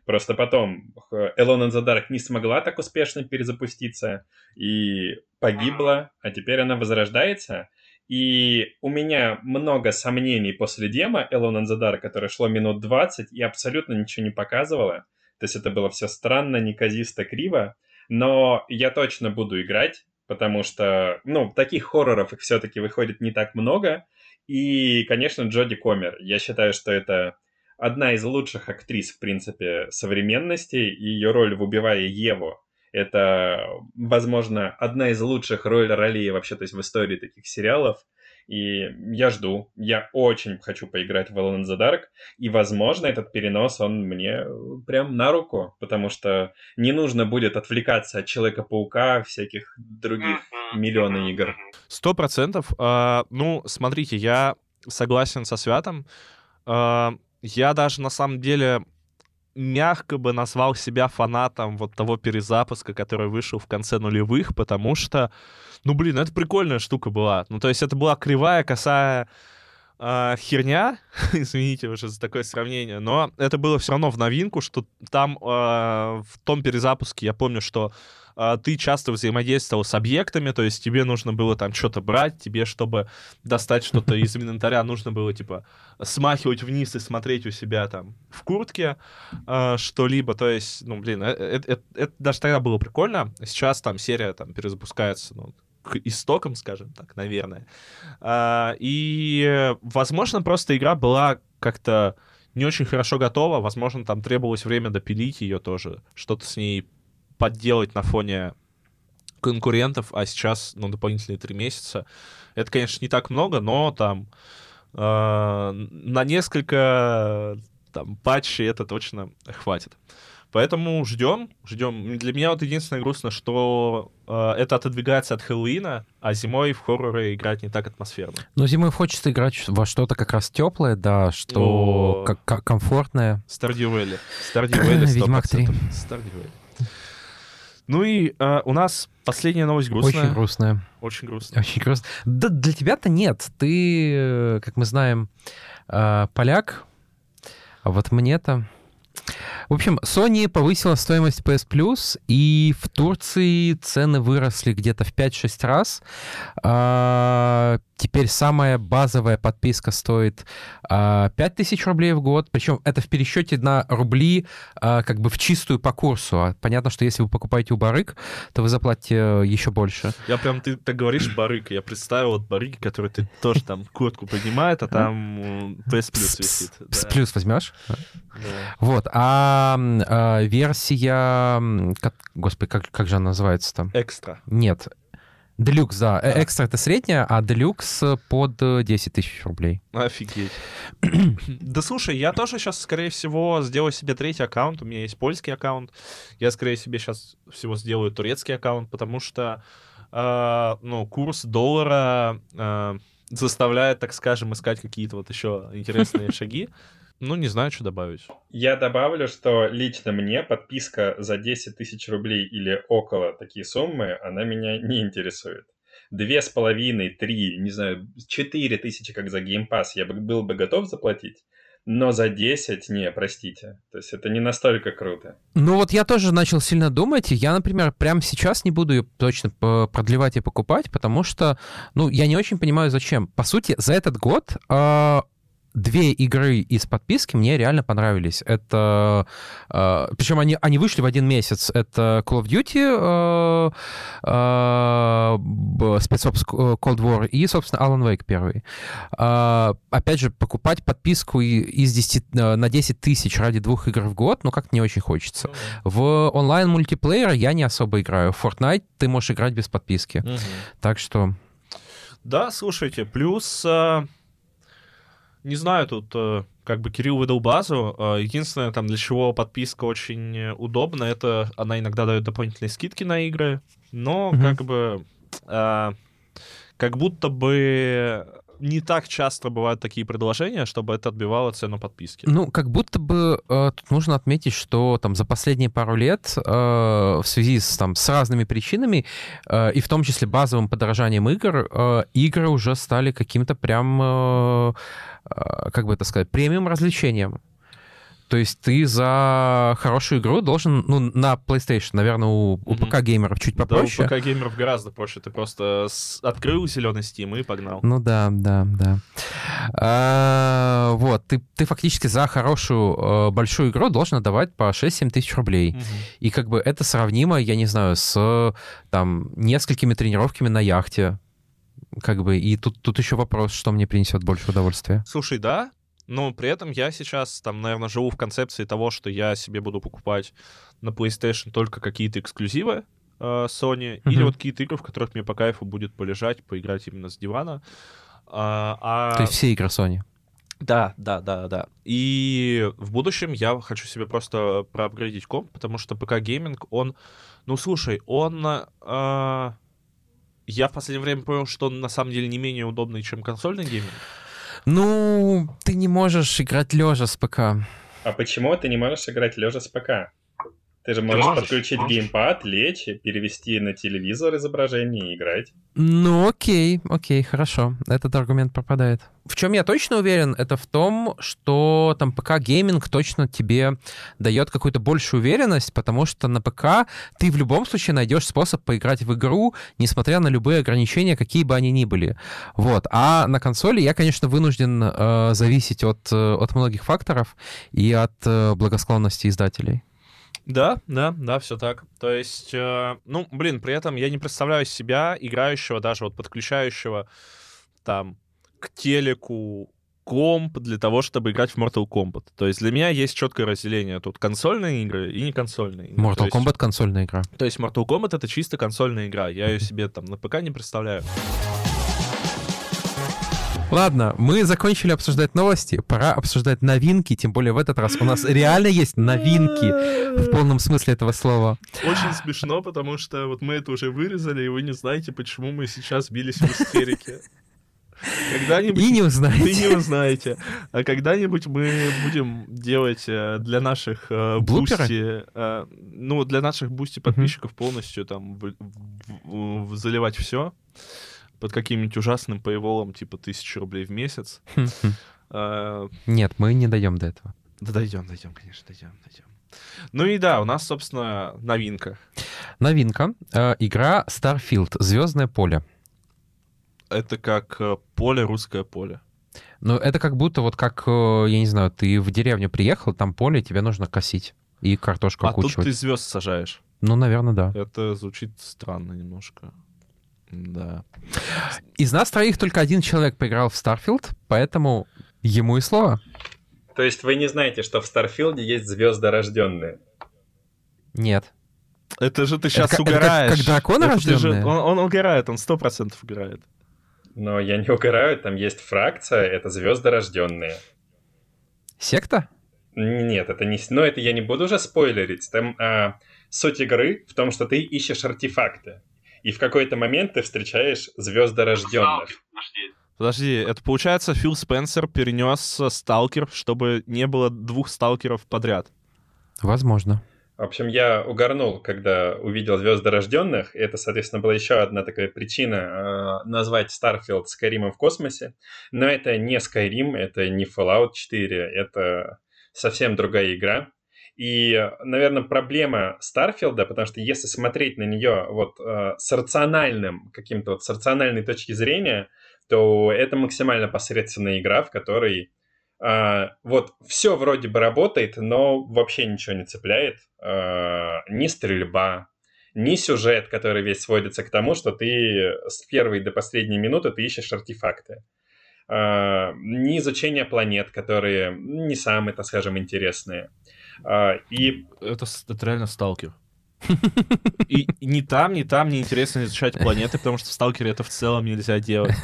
Просто потом Alone in the Dark не смогла так успешно перезапуститься и погибла, а теперь она возрождается. И у меня много сомнений после демо Alone in the Dark, которое шло минут 20 и абсолютно ничего не показывало. То есть это было все странно, неказисто, криво. Но я точно буду играть, потому что, ну, таких хорроров их все-таки выходит не так много. И, конечно, Джоди Комер. Я считаю, что это одна из лучших актрис, в принципе, современности, ее роль в «Убивая Еву» это, возможно, одна из лучших роль ролей вообще, то есть в истории таких сериалов. И я жду, я очень хочу поиграть в Alone in the Dark, и, возможно, этот перенос, он мне прям на руку, потому что не нужно будет отвлекаться от Человека-паука, всяких других миллионов игр. Сто процентов. А, ну, смотрите, я согласен со Святом. А, я даже на самом деле мягко бы назвал себя фанатом вот того перезапуска, который вышел в конце нулевых, потому что, ну, блин, это прикольная штука была. Ну, то есть это была кривая, косая э, херня, извините уже за такое сравнение, но это было все равно в новинку, что там э, в том перезапуске я помню, что а, ты часто взаимодействовал с объектами, то есть тебе нужно было там что-то брать, тебе, чтобы достать что-то из инвентаря, нужно было, типа, смахивать вниз и смотреть у себя там в куртке э, что-либо, то есть, ну, блин, это, это, это, это даже тогда было прикольно, сейчас там серия там перезапускается, ну, к истокам, скажем так, наверное. А, и, возможно, просто игра была как-то не очень хорошо готова. Возможно, там требовалось время допилить ее тоже, что-то с ней подделать на фоне конкурентов, а сейчас, ну, дополнительные три месяца. Это, конечно, не так много, но там э, на несколько там патчей это точно хватит. Поэтому ждем, ждем. Для меня вот единственное грустно, что э, это отодвигается от Хэллоуина, а зимой в хорроры играть не так атмосферно. Ну, зимой хочется играть во что-то как раз теплое, да, что О. как, комфортное. Valley 100%. Ведьмак 3. Stardew Valley. Ну и э, у нас последняя новость грустная. Очень грустное. Очень грустно. Очень грустно. Да для тебя-то нет. Ты, э, как мы знаем, э, поляк, а вот мне-то... В общем, Sony повысила стоимость PS Plus, и в Турции цены выросли где-то в 5-6 раз. Теперь самая базовая подписка стоит а, 5000 рублей в год, причем это в пересчете на рубли а, как бы в чистую по курсу. А Понятно, что если вы покупаете у Барык, то вы заплатите э, еще больше. Я прям, ты так говоришь, барык. Я представил вот барыги, который ты тоже там куртку поднимает, а там м, PS Plus висит. Плюс возьмешь? Вот. А, а, версия... господи, как же она называется там? Экстра. Нет. Делюкс, да. Э, Экстра это средняя, а делюкс под э, 10 тысяч рублей. Офигеть. да слушай, я тоже сейчас, скорее всего, сделаю себе третий аккаунт. У меня есть польский аккаунт. Я, скорее себе, сейчас всего сделаю турецкий аккаунт, потому что, э, ну, курс доллара э, заставляет, так скажем, искать какие-то вот еще интересные шаги. Ну, не знаю, что добавить. Я добавлю, что лично мне подписка за 10 тысяч рублей или около такие суммы, она меня не интересует. Две с половиной, три, не знаю, четыре тысячи, как за Game Pass, я бы был бы готов заплатить. Но за 10, не, простите. То есть это не настолько круто. Ну вот я тоже начал сильно думать, и я, например, прямо сейчас не буду ее точно продлевать и покупать, потому что, ну, я не очень понимаю, зачем. По сути, за этот год а, две игры из подписки мне реально понравились. Это... причем они, они вышли в один месяц. Это Call of Duty, э, э, спецопс э, Cold War и, собственно, Alan Wake первый. А, опять же, покупать подписку из 10, э, на 10 тысяч ради двух игр в год, ну, как не очень хочется. В онлайн-мультиплеер я не особо играю. В Fortnite ты можешь играть без подписки. Мгм. Так что... Да, слушайте, плюс, э, не знаю, тут э, как бы Кирилл выдал базу. Э, Единственное, там, для чего подписка очень удобна, это она иногда дает дополнительные скидки на игры, но Мгм. как бы э, как будто бы не так часто бывают такие предложения, чтобы это отбивало цену подписки. Ну, как будто бы э, тут нужно отметить, что там за последние пару лет э, в связи с, там, с разными причинами, э, и в том числе базовым подорожанием игр, э, игры уже стали каким-то прям, э, э, как бы это сказать, премиум развлечением. То есть ты за хорошую игру должен, ну, на PlayStation, наверное, у, у. ПК-геймеров чуть Да, у попроще. ПК геймеров гораздо проще. Ты просто с- открыл зеленый Steam и погнал. Ну да, да, да. А, вот, ты, ты фактически за хорошую э, большую игру должен отдавать по 6-7 тысяч рублей. Мгм. И как бы это сравнимо, я не знаю, с там несколькими тренировками на яхте. Как бы, и тут, тут еще вопрос, что мне принесет больше удовольствия. Слушай, да, но при этом я сейчас, там, наверное, живу в концепции того, что я себе буду покупать на PlayStation только какие-то эксклюзивы э, Sony, или Мгм. вот какие-то игры, в которых мне по кайфу будет полежать, поиграть именно с дивана. А, а- То есть все игры Sony. Да, да, да, да. И в будущем я хочу себе просто проапгрейдить комп, потому что ПК гейминг, он, ну слушай, он, э, я в последнее время понял, что он на самом деле не менее удобный, чем консольный гейминг. Ну, ты не можешь играть лежа с ПК. А почему ты не можешь играть лежа с ПК? Ты же можешь, можешь, подключить можешь. геймпад, лечь, перевести на телевизор изображение и играть. Ну, окей, окей, хорошо. Этот аргумент пропадает. В чем я точно уверен, это в том, что там ПК гейминг точно тебе дает какую-то большую уверенность, потому что на ПК ты в любом случае найдешь способ поиграть в игру, несмотря на любые ограничения, какие бы они ни были. Вот. А на консоли я, конечно, вынужден э, зависеть от, э, от многих факторов и от э, благосклонности издателей. Да, да, да, все так. То есть, э, ну, блин, при этом я не представляю себя играющего, даже вот подключающего там к телеку комп для того, чтобы играть в Mortal Kombat. То есть для меня есть четкое разделение тут консольные игры и не консольные. игры. Mortal есть- Kombat консольная игра. То есть Mortal Kombat это чисто консольная игра. Я ее себе там на ПК не представляю. Ладно, мы закончили обсуждать новости, пора обсуждать новинки, тем более в этот раз у нас реально есть новинки в полном смысле этого слова. Очень смешно, потому что вот мы это уже вырезали, и вы не знаете, почему мы сейчас бились в истерике. Когда-нибудь И не Вы узнаете. не узнаете. А когда-нибудь мы будем делать э, для наших э, бусти, э, ну, для наших бусти подписчиков полностью там в- в- в- заливать все под каким-нибудь ужасным paywall, типа тысячу рублей в месяц. Э, Нет, мы не дойдем до этого. Да дойдем, дойдем, конечно, дойдем, дойдем. Ну и да, у нас, собственно, новинка. Новинка. э, игра Starfield. Звездное поле. Это как э, поле, русское поле. Ну, это как будто вот как, э, я не знаю, ты в деревню приехал, там поле, тебе нужно косить и картошку А тут окучивать. ты звезд сажаешь. Ну, наверное, да. Это звучит странно немножко. Да. Из нас троих только один человек поиграл в Starfield, поэтому ему и слово. То есть вы не знаете, что в Старфилде есть звезды рожденные? Нет. Это же ты сейчас как- это как- угораешь. как драконы Это ты же-? Он, он угорает, он сто процентов угорает. Но я не угораю, там есть фракция, это звезды рожденные. Секта? Нет, это не... Но это я не буду уже спойлерить. Там а, суть игры в том, что ты ищешь артефакты. И в какой-то момент ты встречаешь звезды рожденных. Подожди, это получается Фил Спенсер перенес э, сталкер, чтобы не было двух сталкеров подряд. Возможно. В общем, я угорнул, когда увидел звезды рожденных. Это, соответственно, была еще одна такая причина э, назвать Starfield Skyrim в космосе. Но это не Skyrim, это не Fallout 4, это совсем другая игра. И, наверное, проблема Старфилда, потому что если смотреть на нее вот э, с рациональным, каким-то вот с рациональной точки зрения, то это максимально посредственная игра, в которой а, вот все вроде бы работает, но вообще ничего не цепляет. А, ни стрельба, ни сюжет, который весь сводится к тому, что ты с первой до последней минуты ты ищешь артефакты. А, ни изучение планет, которые не самые, так скажем, интересные. А, и Это, это реально сталкер. И ни там, ни там не интересно изучать планеты, потому что в сталкере это в целом нельзя делать.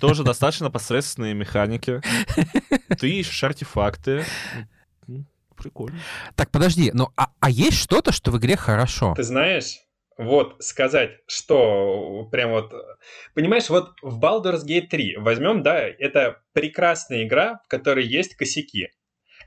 Тоже достаточно посредственные механики. Ты ищешь артефакты. М, Прикольно. Так, подожди, ну а, а есть что-то, что в игре хорошо? Ты знаешь, вот сказать, что прям вот... Понимаешь, вот в Baldur's Gate 3 возьмем, да, это прекрасная игра, в которой есть косяки.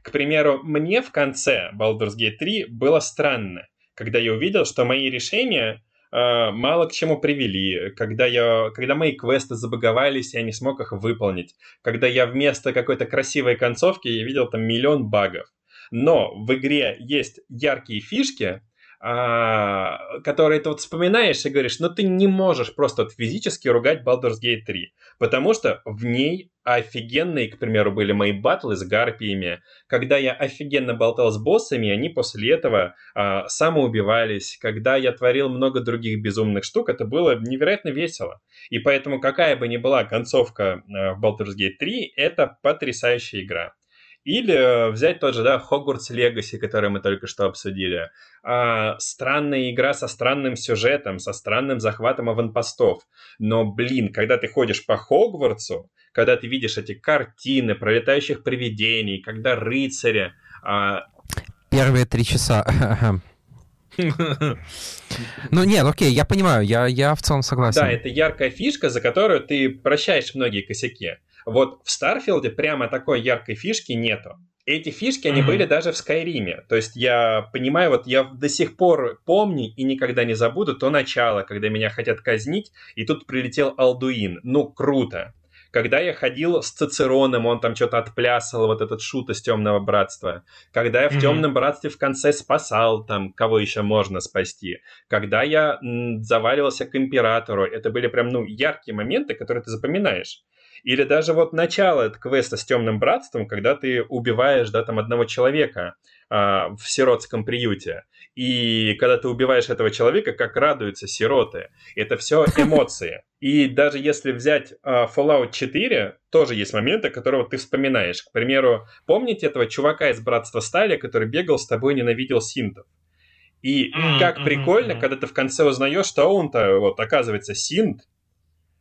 К примеру, мне в конце Baldur's Gate 3 было странно, когда я увидел, что мои решения э, мало к чему привели, когда, я, когда мои квесты забаговались, я не смог их выполнить, когда я вместо какой-то красивой концовки я видел там миллион багов. Но в игре есть яркие фишки, а, которые ты вот вспоминаешь и говоришь, ну ты не можешь просто вот физически ругать Baldur's Gate 3, потому что в ней офигенные, к примеру, были мои батлы с гарпиями, когда я офигенно болтал с боссами, они после этого а, самоубивались, когда я творил много других безумных штук, это было невероятно весело. И поэтому какая бы ни была концовка а, в Baldur's Gate 3, это потрясающая игра. Или э, взять тот же, да, Hogwarts Legacy, который мы только что обсудили. А, странная игра со странным сюжетом, со странным захватом аванпостов. Но, блин, когда ты ходишь по Хогвартсу, когда ты видишь эти картины пролетающих привидений, когда рыцари... а, Первые три часа. Ну нет, окей, я понимаю, я, я в целом согласен. Да, это яркая фишка, за которую ты прощаешь многие косяки. Вот в Starfield е прямо такой яркой фишки нету. Эти фишки, они Мгм. были даже в Skyrim е. То есть я понимаю, вот я до сих пор помню и никогда не забуду то начало, когда меня хотят казнить, и тут прилетел Алдуин. Ну, круто. Когда я ходил с Цицероном, он там что-то отплясал, вот этот шут из Темного Братства. Когда я в Мгм. Темном Братстве в конце спасал там, кого еще можно спасти. Когда я м, заваливался к Императору. Это были прям, ну, яркие моменты, которые ты запоминаешь. Или даже вот начало квеста с темным братством, когда ты убиваешь, да, там одного человека а, в сиротском приюте. И когда ты убиваешь этого человека, как радуются сироты. Это все эмоции. И даже если взять uh, Fallout 4, тоже есть моменты, которые ты вспоминаешь. К примеру, помните этого чувака из Братства Стали, который бегал с тобой и ненавидел синтов? И mm-hmm, как прикольно, mm-hmm. когда ты в конце узнаешь, что он-то вот оказывается синт,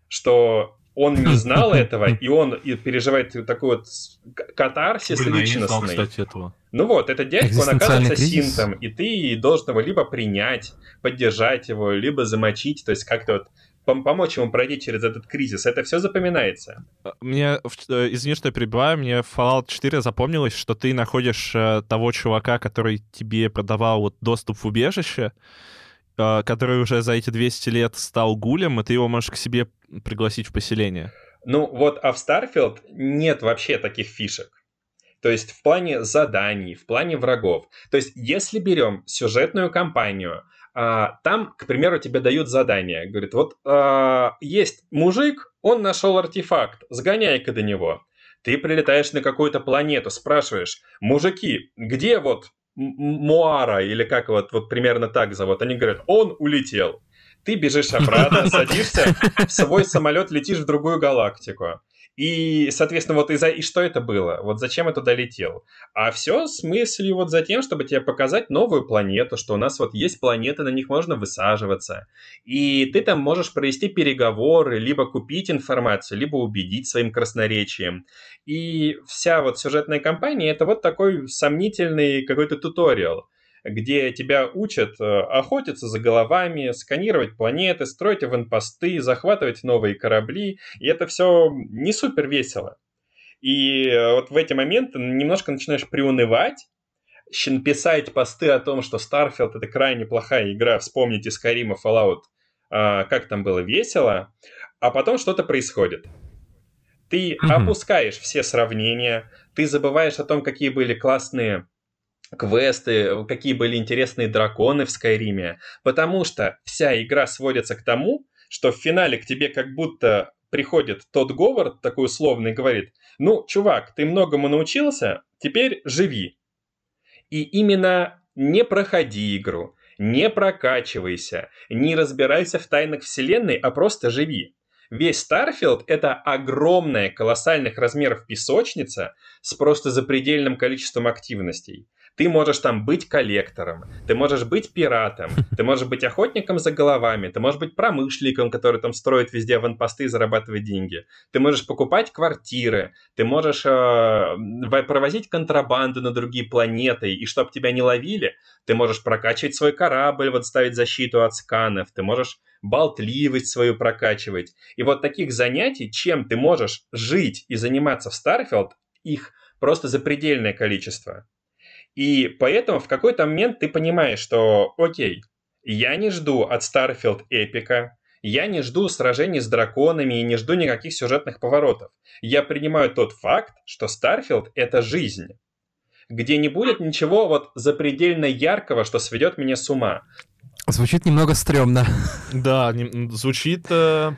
что он не знал этого, и он и переживает такой вот катарсис Блин, личностный. Я не знал, кстати, этого. Ну вот, этот дядька, он оказывается кризис. синтом, и ты должен его либо принять, поддержать его, либо замочить, то есть как-то вот помочь ему пройти через этот кризис. Это все запоминается. А, мне, э, извини, что я перебиваю, мне в Fallout 4 запомнилось, что ты находишь э, того чувака, который тебе продавал вот доступ в убежище, который уже за эти 200 лет стал гулем, и ты его можешь к себе пригласить в поселение. Ну вот, а в Starfield нет вообще таких фишек. То есть в плане заданий, в плане врагов. То есть если берем сюжетную кампанию, а, там, к примеру, тебе дают задание. Говорит, вот а, есть мужик, он нашел артефакт, сгоняй-ка до него. Ты прилетаешь на какую-то планету, спрашиваешь, мужики, где вот Муара, или как вот, вот примерно так зовут? Они говорят, он улетел. Ты бежишь обратно, садишься в свой самолет, летишь в другую галактику. И, соответственно, вот и, за, и что это было? Вот зачем я туда? А все с мыслью вот за тем, чтобы тебе показать новую планету, что у нас вот есть планеты, на них можно высаживаться. И ты там можешь провести переговоры, либо купить информацию, либо убедить своим красноречием. И вся вот сюжетная кампания — это вот такой сомнительный какой-то туториал где тебя учат э, охотиться за головами, сканировать планеты, строить аванпосты, захватывать новые корабли, и это все не супер весело. И э, вот в эти моменты немножко начинаешь приунывать, писать посты о том, что Starfield это крайне плохая игра, вспомните Skyrim и Fallout, а, как там было весело, а потом что-то происходит. Ты mm-hmm. опускаешь все сравнения, ты забываешь о том, какие были классные квесты, какие были интересные драконы в Скайриме, потому что вся игра сводится к тому, что в финале к тебе как будто приходит тот Говард, такой условный, говорит, ну, чувак, ты многому научился, теперь живи. И именно не проходи игру, не прокачивайся, не разбирайся в тайнах вселенной, а просто живи. Весь Starfield — это огромная, колоссальных размеров песочница с просто запредельным количеством активностей. Ты можешь там быть коллектором, ты можешь быть пиратом, ты можешь быть охотником за головами, ты можешь быть промышленником, который там строит везде аванпосты и зарабатывает деньги. Ты можешь покупать квартиры, ты можешь э, провозить контрабанду на другие планеты, и чтобы тебя не ловили, ты можешь прокачивать свой корабль, вот ставить защиту от сканов, ты можешь болтливость свою прокачивать. И вот таких занятий, чем ты можешь жить и заниматься в Starfield, их просто запредельное количество. И поэтому в какой-то момент ты понимаешь, что, окей, я не жду от Starfield эпика, я не жду сражений с драконами и не жду никаких сюжетных поворотов. Я принимаю тот факт, что Starfield — это жизнь, где не будет ничего вот запредельно яркого, что сведет меня с ума. Звучит немного стрёмно. Да, звучит... Э...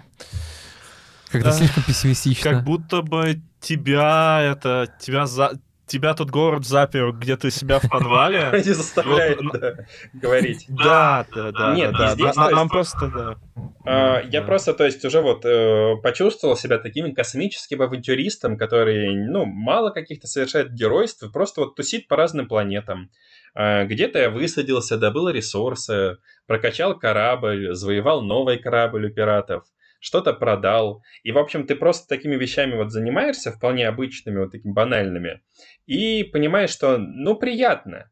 Как-то слишком пессимистично. Как будто бы тебя это тебя за тебя тут город запер, где ты себя в подвале. Не заставляет говорить. Да, да, да. Нет, нам просто, да. А, я просто, то есть, уже вот э, почувствовал себя таким космическим авантюристом, который, ну, мало каких-то совершает геройств, просто вот тусит по разным планетам. А, где-то я высадился, добыл ресурсы, прокачал корабль, завоевал новый корабль у пиратов что-то продал. И, в общем, ты просто такими вещами вот занимаешься, вполне обычными, вот такими банальными, и понимаешь, что, ну, приятно.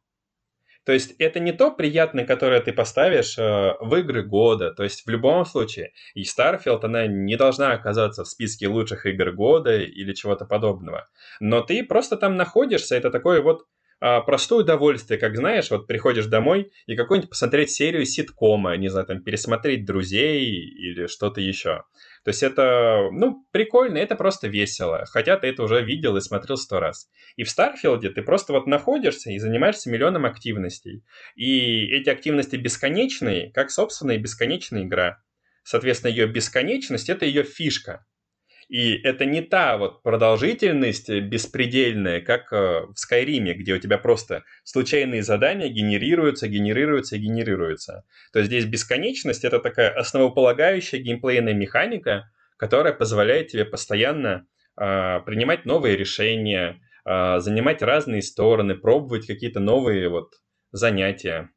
То есть это не то приятное, которое ты поставишь э, в игры года. То есть в любом случае, и Starfield, она не должна оказаться в списке лучших игр года или чего-то подобного. Но ты просто там находишься, это такое вот а, простое удовольствие, как знаешь, вот приходишь домой и какую-нибудь посмотреть серию ситкома, не знаю, там пересмотреть друзей или что-то еще. То есть это, ну, прикольно, это просто весело, хотя ты это уже видел и смотрел сто раз. И в Starfield е ты просто вот находишься и занимаешься миллионом активностей. И эти активности бесконечные, как, собственно, и бесконечная игра. Соответственно, ее бесконечность — это ее фишка. И это не та вот продолжительность беспредельная, как э, в Skyrim е, где у тебя просто случайные задания генерируются, генерируются и генерируются. То есть здесь бесконечность — это такая основополагающая геймплейная механика, которая позволяет тебе постоянно э, принимать новые решения, э, занимать разные стороны, пробовать какие-то новые вот занятия.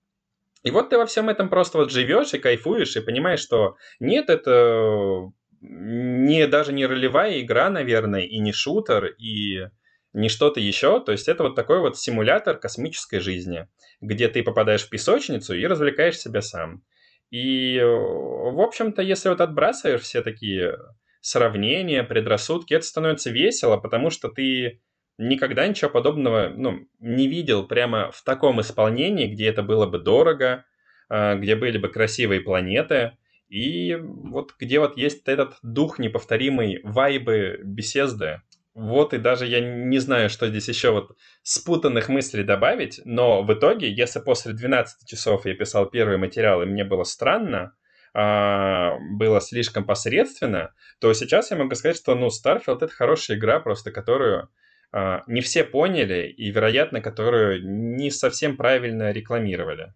И вот ты во всем этом просто вот живешь и кайфуешь, и понимаешь, что нет, это не даже не ролевая игра, наверное, и не шутер, и не что-то еще. То есть это вот такой вот симулятор космической жизни, где ты попадаешь в песочницу и развлекаешь себя сам. И, в общем-то, если вот отбрасываешь все такие сравнения, предрассудки, это становится весело, потому что ты никогда ничего подобного ну, не видел прямо в таком исполнении, где это было бы дорого, а, где были бы красивые планеты, и вот где вот есть этот дух неповторимой вайбы беседы. Вот и даже я не знаю, что здесь еще вот спутанных мыслей добавить, но в итоге, если после 12 часов я писал первый материал, и мне было странно, а, было слишком посредственно, то сейчас я могу сказать, что, ну, Starfield — это хорошая игра, просто которую а, не все поняли и, вероятно, которую не совсем правильно рекламировали.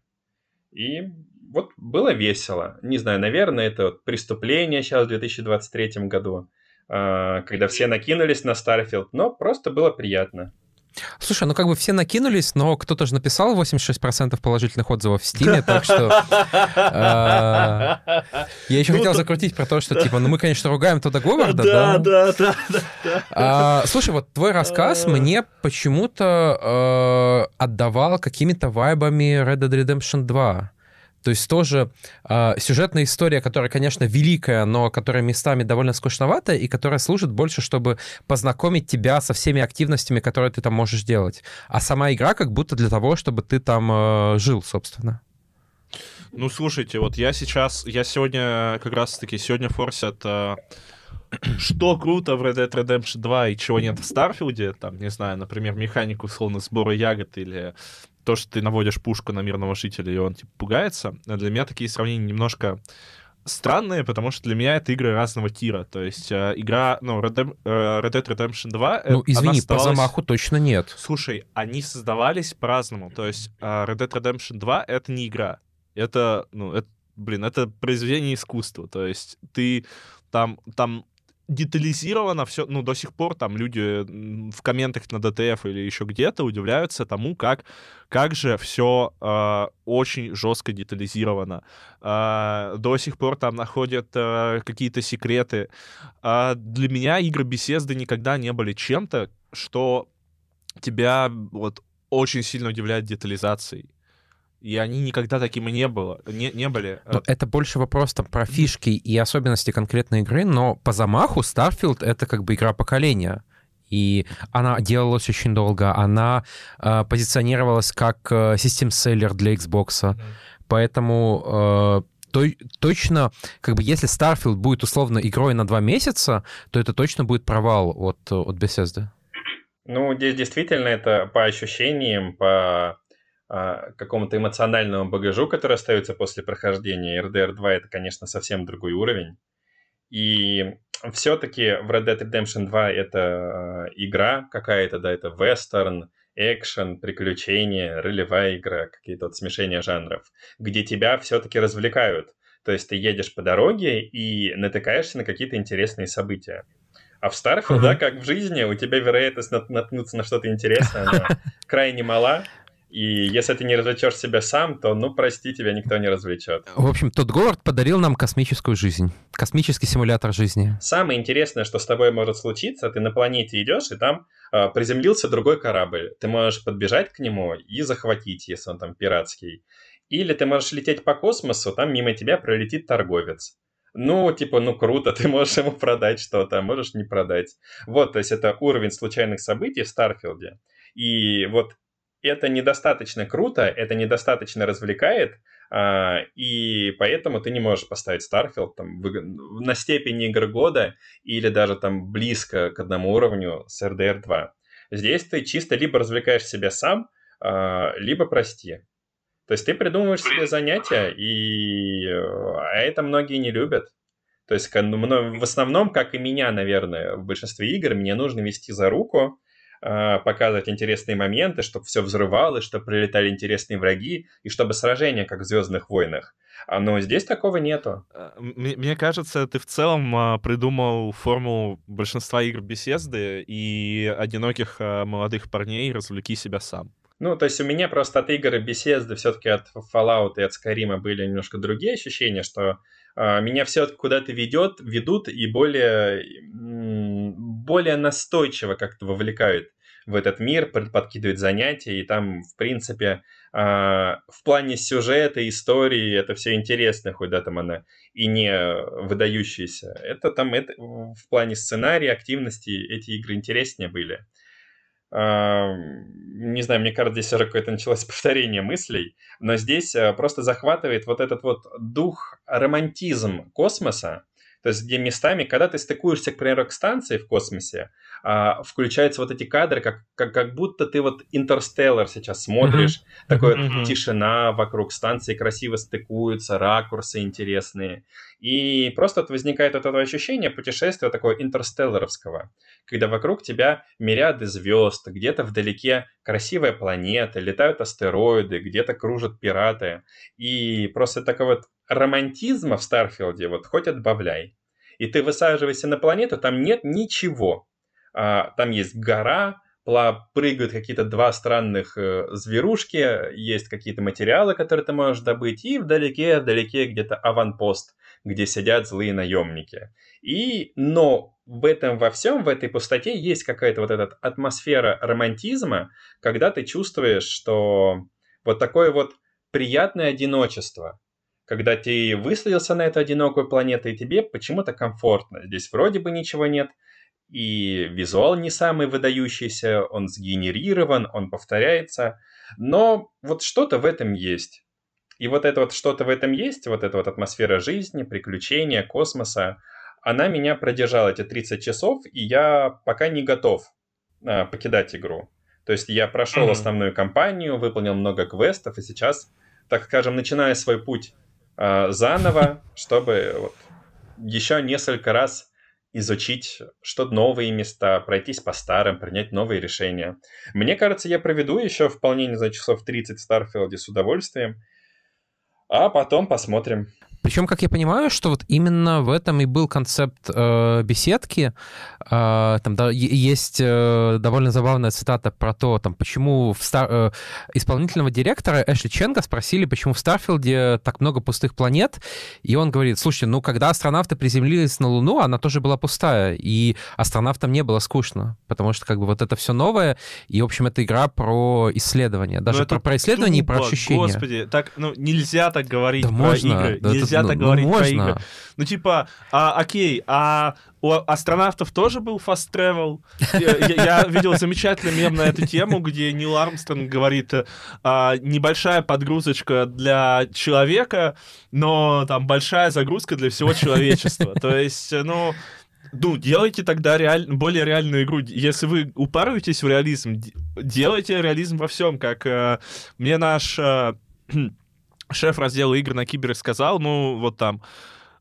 И вот было весело. Не знаю, наверное, это вот преступление сейчас в 2023 году, а, когда все накинулись на Starfield, но просто было приятно. Слушай, ну как бы все накинулись, но кто-то же написал 86% положительных отзывов в Стиме, так что... А, я еще ну, хотел закрутить про то, что, типа, ну мы, конечно, ругаем Тодда Говарда, да? Да, да, да. А, слушай, вот твой рассказ мне почему-то отдавал какими-то вайбами Red Dead Redemption 2. То есть тоже э, сюжетная история, которая, конечно, великая, но которая местами довольно скучноватая и которая служит больше, чтобы познакомить тебя со всеми активностями, которые ты там можешь делать. А сама игра как будто для того, чтобы ты там э, жил, собственно. Ну, слушайте, вот я сейчас, я сегодня как раз-таки, сегодня форсят... Э что круто в Red Dead Redemption 2 и чего нет в Старфилде, там, не знаю, например, механику условно сбора ягод или то, что ты наводишь пушку на мирного жителя, и он, типа, пугается, для меня такие сравнения немножко странные, потому что для меня это игры разного тира. То есть э, игра, ну, Red, Dead, э, Red Dead Redemption 2... Э, ну, извини, создавалась... по замаху точно нет. Слушай, они создавались по-разному. То есть э, Red Dead Redemption 2 — это не игра. Это, ну, это, блин, это произведение искусства. То есть ты там, там детализировано все, ну, до сих пор там люди в комментах на ДТФ или еще где-то удивляются тому, как, как же все э, а, очень жестко детализировано. Э, до сих пор там находят э, какие-то секреты. Э, для меня игры беседы никогда не были чем-то, что тебя вот очень сильно удивляет детализацией и они никогда такими не, было, не, не были. Но это больше вопрос там, про фишки и особенности конкретной игры, но по замаху Starfield — это как бы игра поколения. И она делалась очень долго, она э, позиционировалась как э, систем-селлер для Xbox. Mm-hmm. Поэтому э, то, точно, как бы если Starfield будет условно игрой на два месяца, то это точно будет провал от, от Bethesda. Ну, здесь действительно это по ощущениям, по какому-то эмоциональному багажу, который остается после прохождения. RDR 2 это, конечно, совсем другой уровень. И все-таки в Red Dead Redemption 2 это а, игра какая-то, да, это вестерн, экшен, приключения, ролевая игра, какие-то вот смешения жанров, где тебя все-таки развлекают. То есть ты едешь по дороге и натыкаешься на какие-то интересные события. А в Starfield, uh-huh. да, как в жизни, у тебя вероятность наткнуться на что-то интересное, крайне мала. И если ты не развлечешь себя сам, то, ну, прости, тебя никто не развлечет. В общем, тот Говард подарил нам космическую жизнь. Космический симулятор жизни. Самое интересное, что с тобой может случиться, ты на планете идешь, и там э, приземлился другой корабль. Ты можешь подбежать к нему и захватить, если он там пиратский. Или ты можешь лететь по космосу, там мимо тебя пролетит торговец. Ну, типа, ну круто, ты можешь ему продать что-то, а можешь не продать. Вот, то есть это уровень случайных событий в Старфилде. И вот это недостаточно круто, это недостаточно развлекает, а, и поэтому ты не можешь поставить Starfield там, на степени игры года или даже там близко к одному уровню с RDR 2. Здесь ты чисто либо развлекаешь себя сам, а, либо прости. То есть ты придумываешь себе занятия, и а это многие не любят. То есть в основном, как и меня, наверное, в большинстве игр, мне нужно вести за руку, показывать интересные моменты, чтобы все взрывалось, чтобы прилетали интересные враги, и чтобы сражения, как в «Звездных войнах». А, но здесь такого нету. Э, мне кажется, ты в целом а, придумал формулу большинства игр беседы и одиноких молодых парней «развлеки себя сам». Ну, то есть у меня просто от игр беседы все-таки от Fallout и от Skyrim были немножко другие ощущения, что э, меня все-таки куда-то ведет, ведут и более, более настойчиво как-то вовлекают в этот мир, подкидывают занятия, и там, в принципе, э, в плане сюжета, истории, это все интересно, хоть да, там она и не выдающаяся. Это там это, в плане сценария, активности эти игры интереснее были не знаю, мне кажется, здесь уже какое-то началось повторение мыслей, но здесь э, просто захватывает вот этот вот дух, романтизм космоса, то есть где местами, когда ты стыкуешься, к примеру, к станции в космосе, а, включаются вот эти кадры, как, как, как будто ты вот Интерстеллар сейчас смотришь, mm-hmm. такой mm-hmm. тишина вокруг станции, красиво стыкуются, ракурсы интересные. И просто вот возникает вот это ощущение путешествия такого интерстелларовского, когда вокруг тебя мириады звезд, где-то вдалеке красивая планета, летают астероиды, где-то кружат пираты. И просто такой вот романтизма в Старфилде вот хоть отбавляй. И ты высаживаешься на планету, там нет ничего. А, там есть гора, прыгают какие-то два странных э, зверушки, есть какие-то материалы, которые ты можешь добыть, и вдалеке, вдалеке где-то аванпост, где сидят злые наемники. И, но в этом во всем, в этой пустоте есть какая-то вот эта атмосфера романтизма, когда ты чувствуешь, что вот такое вот приятное одиночество, когда ты выследился на эту одинокую планету, и тебе почему-то комфортно. Здесь вроде бы ничего нет, и визуал не самый выдающийся, он сгенерирован, он повторяется, но вот что-то в этом есть. И вот это вот что-то в этом есть, вот эта вот атмосфера жизни, приключения, космоса, она меня продержала эти 30 часов, и я пока не готов а, покидать игру. То есть я прошел mm-hmm. основную кампанию, выполнил много квестов, и сейчас, так скажем, начинаю свой путь а, заново, чтобы вот, еще несколько раз изучить что-то новые места, пройтись по старым, принять новые решения. Мне кажется, я проведу еще вполне, не знаю, часов 30 в Starfield е с удовольствием, а потом посмотрим. Причем, как я понимаю, что вот именно в этом и был концепт э, беседки. Э, там да, есть э, довольно забавная цитата про то, там, почему в Star... э, исполнительного директора Эшли Ченга спросили, почему в Starfield е так много пустых планет, и он говорит, слушайте, ну, когда астронавты приземлились на Луну, она тоже была пустая, и астронавтам не было скучно, потому что как бы вот это все новое, и, в общем, это игра про исследование, даже про, про исследование тупо, и про ощущения. Господи, так, ну, нельзя так говорить да про можно, игры. Да нельзя нельзя ну, так ну, говорить можно. про игры. Ну, типа, а, окей, а у астронавтов тоже был fast travel. Я, я видел замечательный мем на эту тему, где Нил Армстронг говорит, а, небольшая подгрузочка для человека, но там большая загрузка для всего человечества. То есть, ну, ну, делайте тогда реаль... более реальную игру. Если вы упарываетесь в реализм, делайте реализм во всем, как э, мне наш э, шеф раздела игр на Кибере сказал, ну, вот там,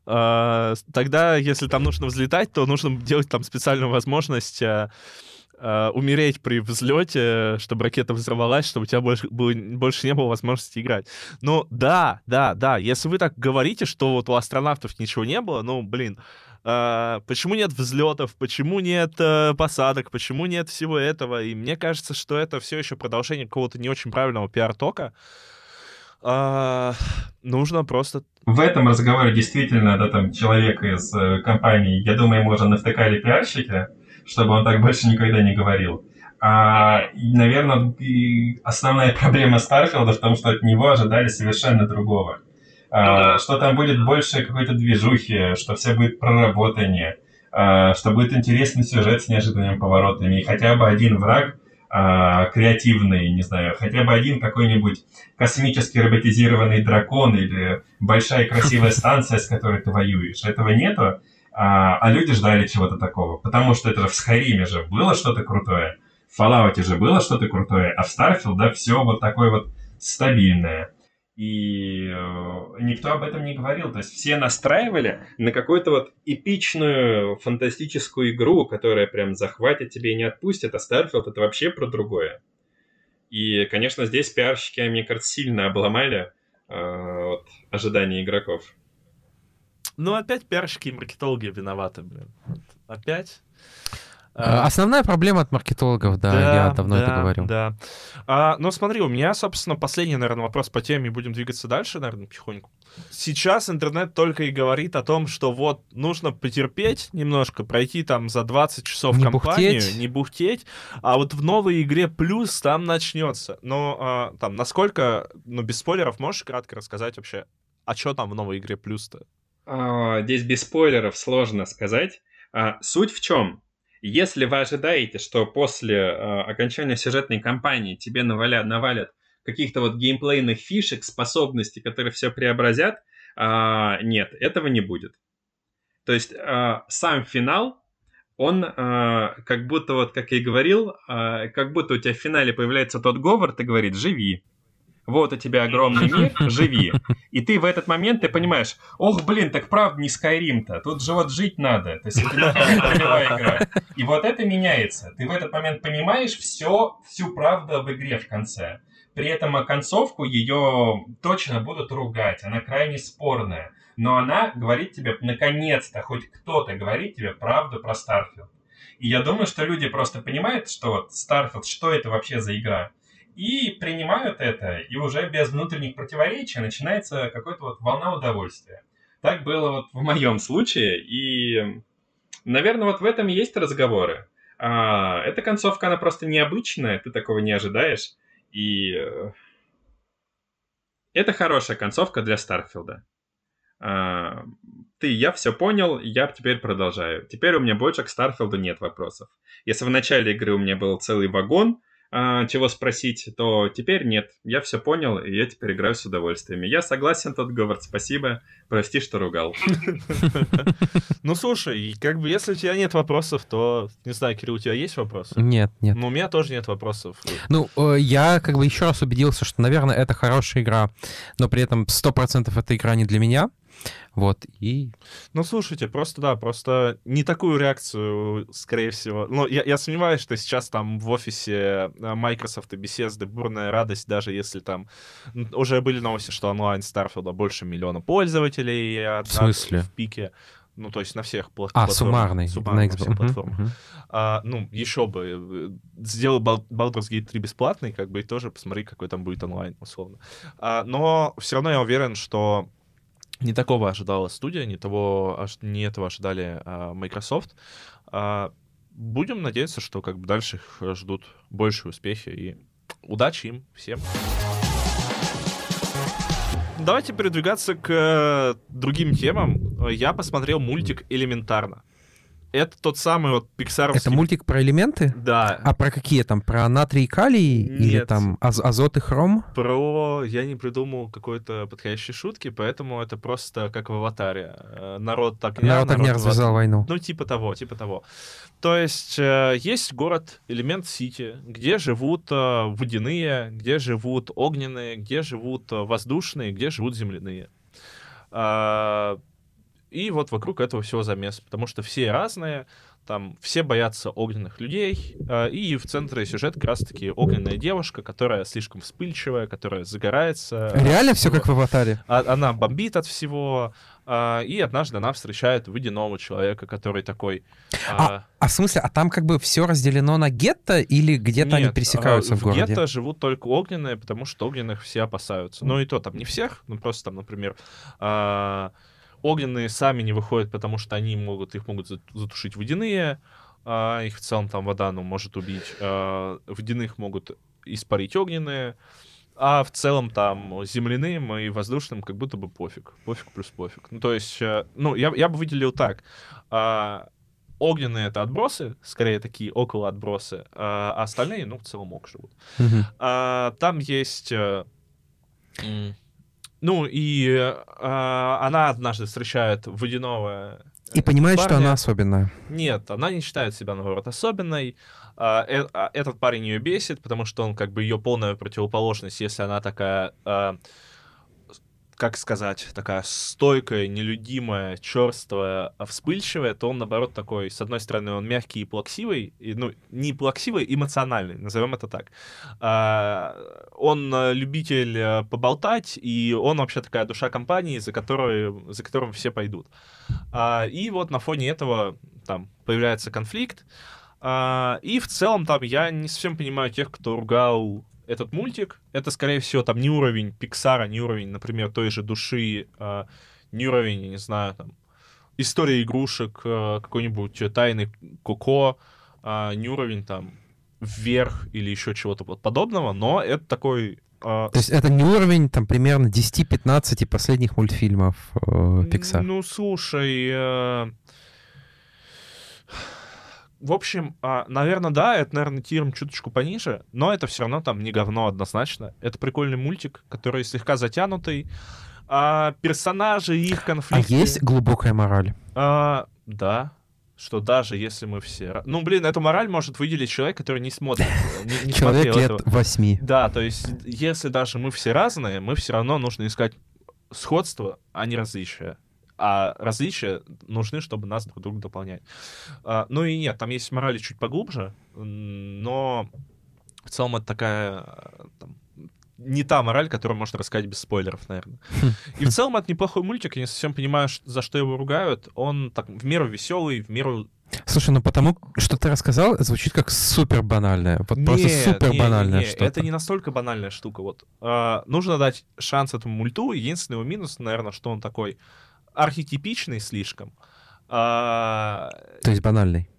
э, тогда, если там нужно взлетать, то нужно делать там специальную возможность э, э, умереть при взлете, чтобы ракета взорвалась, чтобы у тебя больше, было, больше не было возможности играть. Ну, да, да, да, если вы так говорите, что вот у астронавтов ничего не было, ну, блин, Uh, почему нет взлетов, почему нет uh, посадок, почему нет всего этого. И мне кажется, что это все еще продолжение какого-то не очень правильного пиар-тока. А, нужно просто... В этом разговоре действительно, да, там, человек из э, компании, я думаю, ему уже навтыкали пиарщики, чтобы он так больше никогда не говорил. А, наверное, основная проблема Старфилда в том, что от него ожидали совершенно другого. А, что там будет больше какой-то движухи, что все будет проработание, а, что будет интересный сюжет с неожиданными поворотами, и хотя бы один враг креативный, не знаю, хотя бы один какой-нибудь космически роботизированный дракон или большая красивая станция, с которой ты воюешь. Этого нету, а, а люди ждали чего-то такого. Потому что это же в Скайриме же было что-то крутое, в Fallout же было что-то крутое, а в Starfield, да, все вот такое вот стабильное. И э, никто об этом не говорил. То есть все настраивали на какую-то вот эпичную фантастическую игру, которая прям захватит тебя и не отпустит, а Starfield это вообще про другое. И, конечно, здесь пиарщики, мне кажется, сильно обломали э, вот, ожидания игроков. Ну, опять пиарщики и маркетологи виноваты, блин. Опять. А, основная проблема от маркетологов, да, да я давно да, это говорю. Да. А, ну, смотри, у меня, собственно, последний, наверное, вопрос по теме, будем двигаться дальше, наверное, потихоньку. Сейчас интернет только и говорит о том, что вот нужно потерпеть немножко, пройти там за 20 часов не компанию, бухтеть. не бухтеть, а вот в новой игре плюс там начнется. Но а, там, насколько, ну, без спойлеров, можешь кратко рассказать вообще, а что там в новой игре плюс-то? А, здесь без спойлеров сложно сказать. А, суть в чем? Если вы ожидаете, что после э, окончания сюжетной кампании тебе навалят, навалят каких-то вот геймплейных фишек, способностей, которые все преобразят, э, нет, этого не будет. То есть э, сам финал, он э, как будто вот, как я и говорил, э, как будто у тебя в финале появляется тот Говард и говорит «живи» вот у тебя огромный мир, живи. И ты в этот момент ты понимаешь, ох, блин, так правда не Skyrim-то, тут же вот жить надо. То есть это не игра. И вот это меняется. Ты в этот момент понимаешь все, всю правду об игре в конце. При этом концовку ее точно будут ругать, она крайне спорная. Но она говорит тебе, наконец-то, хоть кто-то говорит тебе правду про Starfield. И я думаю, что люди просто понимают, что вот Starfield, что это вообще за игра и принимают это, и уже без внутренних противоречий начинается какая-то вот волна удовольствия. Так было вот в моем случае, и, наверное, вот в этом и есть разговоры. А, эта концовка, она просто необычная, ты такого не ожидаешь, и э, это хорошая концовка для Старфилда. А, ты, я все понял, я теперь продолжаю. Теперь у меня больше к Старфилду нет вопросов. Если в начале игры у меня был целый вагон, а, чего спросить, то теперь нет. Я все понял, и я теперь играю с удовольствием. Я согласен, тот Говард, спасибо. Прости, что ругал. Ну, слушай, как бы, если у тебя нет вопросов, то, не знаю, Кирилл, у тебя есть вопросы? Нет, нет. Ну, у меня тоже нет вопросов. Ну, э, я как бы еще раз убедился, что, наверное, это хорошая игра, но при этом 100% эта игра не для меня. Вот, и... Ну, слушайте, просто, да, просто не такую реакцию, скорее всего. Ну, я, я сомневаюсь, что сейчас там в офисе э, Microsoft и Bethesda бурная радость, даже если там... Уже были новости, что онлайн Starfield больше миллиона пользователей. В смысле? В пике. Ну, то есть на всех пла- а, платформах. суммарный. Суммарный, на, всех платформах. Uh-huh. А, ну, еще бы. Сделал Baldur's Gate 3 бесплатный, как бы, и тоже посмотри, какой там будет онлайн, условно. А, но все равно я уверен, что не такого ожидала студия, не, того, не этого ожидали а, Microsoft. А, будем надеяться, что как бы дальше их ждут большие успехи и удачи им всем. Давайте передвигаться к э, другим темам. Я посмотрел мультик «Элементарно». Это тот самый вот пиксаровский... Это мультик про элементы? Да. А про какие там? Про натрий и калий? Нет. Или там аз азот и хром? Про... Я не придумал какой-то подходящей шутки, поэтому это просто как в «Аватаре». Э, народ огня... Народ, народ огня развязал в... войну. Ну, типа того, типа того. То есть э, есть город, элемент Сити, где живут э, водяные, где живут огненные, где живут воздушные, где живут земляные. А, и вот вокруг этого всего замес, потому что все разные, там все боятся огненных людей, э, и в центре сюжет как раз-таки огненная девушка, которая слишком вспыльчивая, которая загорается. Реально все как в «Аватаре»? А, она бомбит от всего, э, и однажды она встречает водяного человека, который такой... А, а в смысле, а там как бы все разделено на гетто или где-то они пересекаются в, в городе? в гетто живут только огненные, потому что огненных все опасаются. Ну и то там не всех, ну просто там, например огненные сами не выходят, потому что они могут, их могут затушить водяные, а их в целом там вода, ну, может убить. А, водяных могут испарить огненные, а в целом там земляным и воздушным как будто бы пофиг. Пофиг плюс пофиг. Ну, то есть, э, ну, я, я бы выделил так. А, огненные — это отбросы, скорее такие около отбросы, а, а остальные, ну, в целом ок живут. Mm-hmm. А, там есть... А, ну, и э, она однажды встречает водяного и понимает, парня. что она особенная. Нет, она не считает себя, наоборот, особенной. А, э, а, этот парень ее бесит, потому что он как бы ее полная противоположность, если она такая... А, как сказать, такая стойкая, нелюдимая, черствая, а вспыльчивая, то он, наоборот, такой, с одной стороны, он мягкий и плаксивый, и, ну, не плаксивый, эмоциональный, назовем это так. А, он э, любитель э, поболтать, и он вообще такая душа компании, за, которой, за которым все пойдут. А, и вот на фоне этого там появляется конфликт, а, и в целом там я не совсем понимаю тех, кто ругал этот мультик. Это, скорее всего, там не уровень Пиксара, не уровень, например, той же души, а, не уровень, я не знаю, там, история игрушек, а, какой-нибудь тайный Коко, а, не уровень там вверх или еще чего-то подобного, но это такой то есть это не уровень, там, примерно 10-15 последних мультфильмов э, Pixar? Ну, слушай, э, в общем, а, наверное, да, это, наверное, тиром чуточку пониже, но это все равно там не говно однозначно. Это прикольный мультик, который слегка затянутый. А, персонажи, их конфликты... А есть глубокая мораль? А, да, что даже если мы все... Ну, блин, эту мораль может выделить человек, который не смотрит. Не, не человек лет восьми. Да, то есть если даже мы все разные, мы все равно нужно искать сходство, а не различия а различия нужны, чтобы нас друг друга дополнять. А, ну и нет, там есть морали чуть поглубже, но в целом это такая там, не та мораль, которую можно рассказать без спойлеров, наверное. И в целом это неплохой мультик, я не совсем понимаю, за что его ругают. Он так в меру веселый, в меру Слушай, ну потому что ты рассказал, звучит как супер банальное. Вот нет, просто супер банальное что-то. Это не настолько банальная штука. Вот э, нужно дать шанс этому мульту. Единственный его минус, наверное, что он такой архетипичный слишком. А, То есть банальный.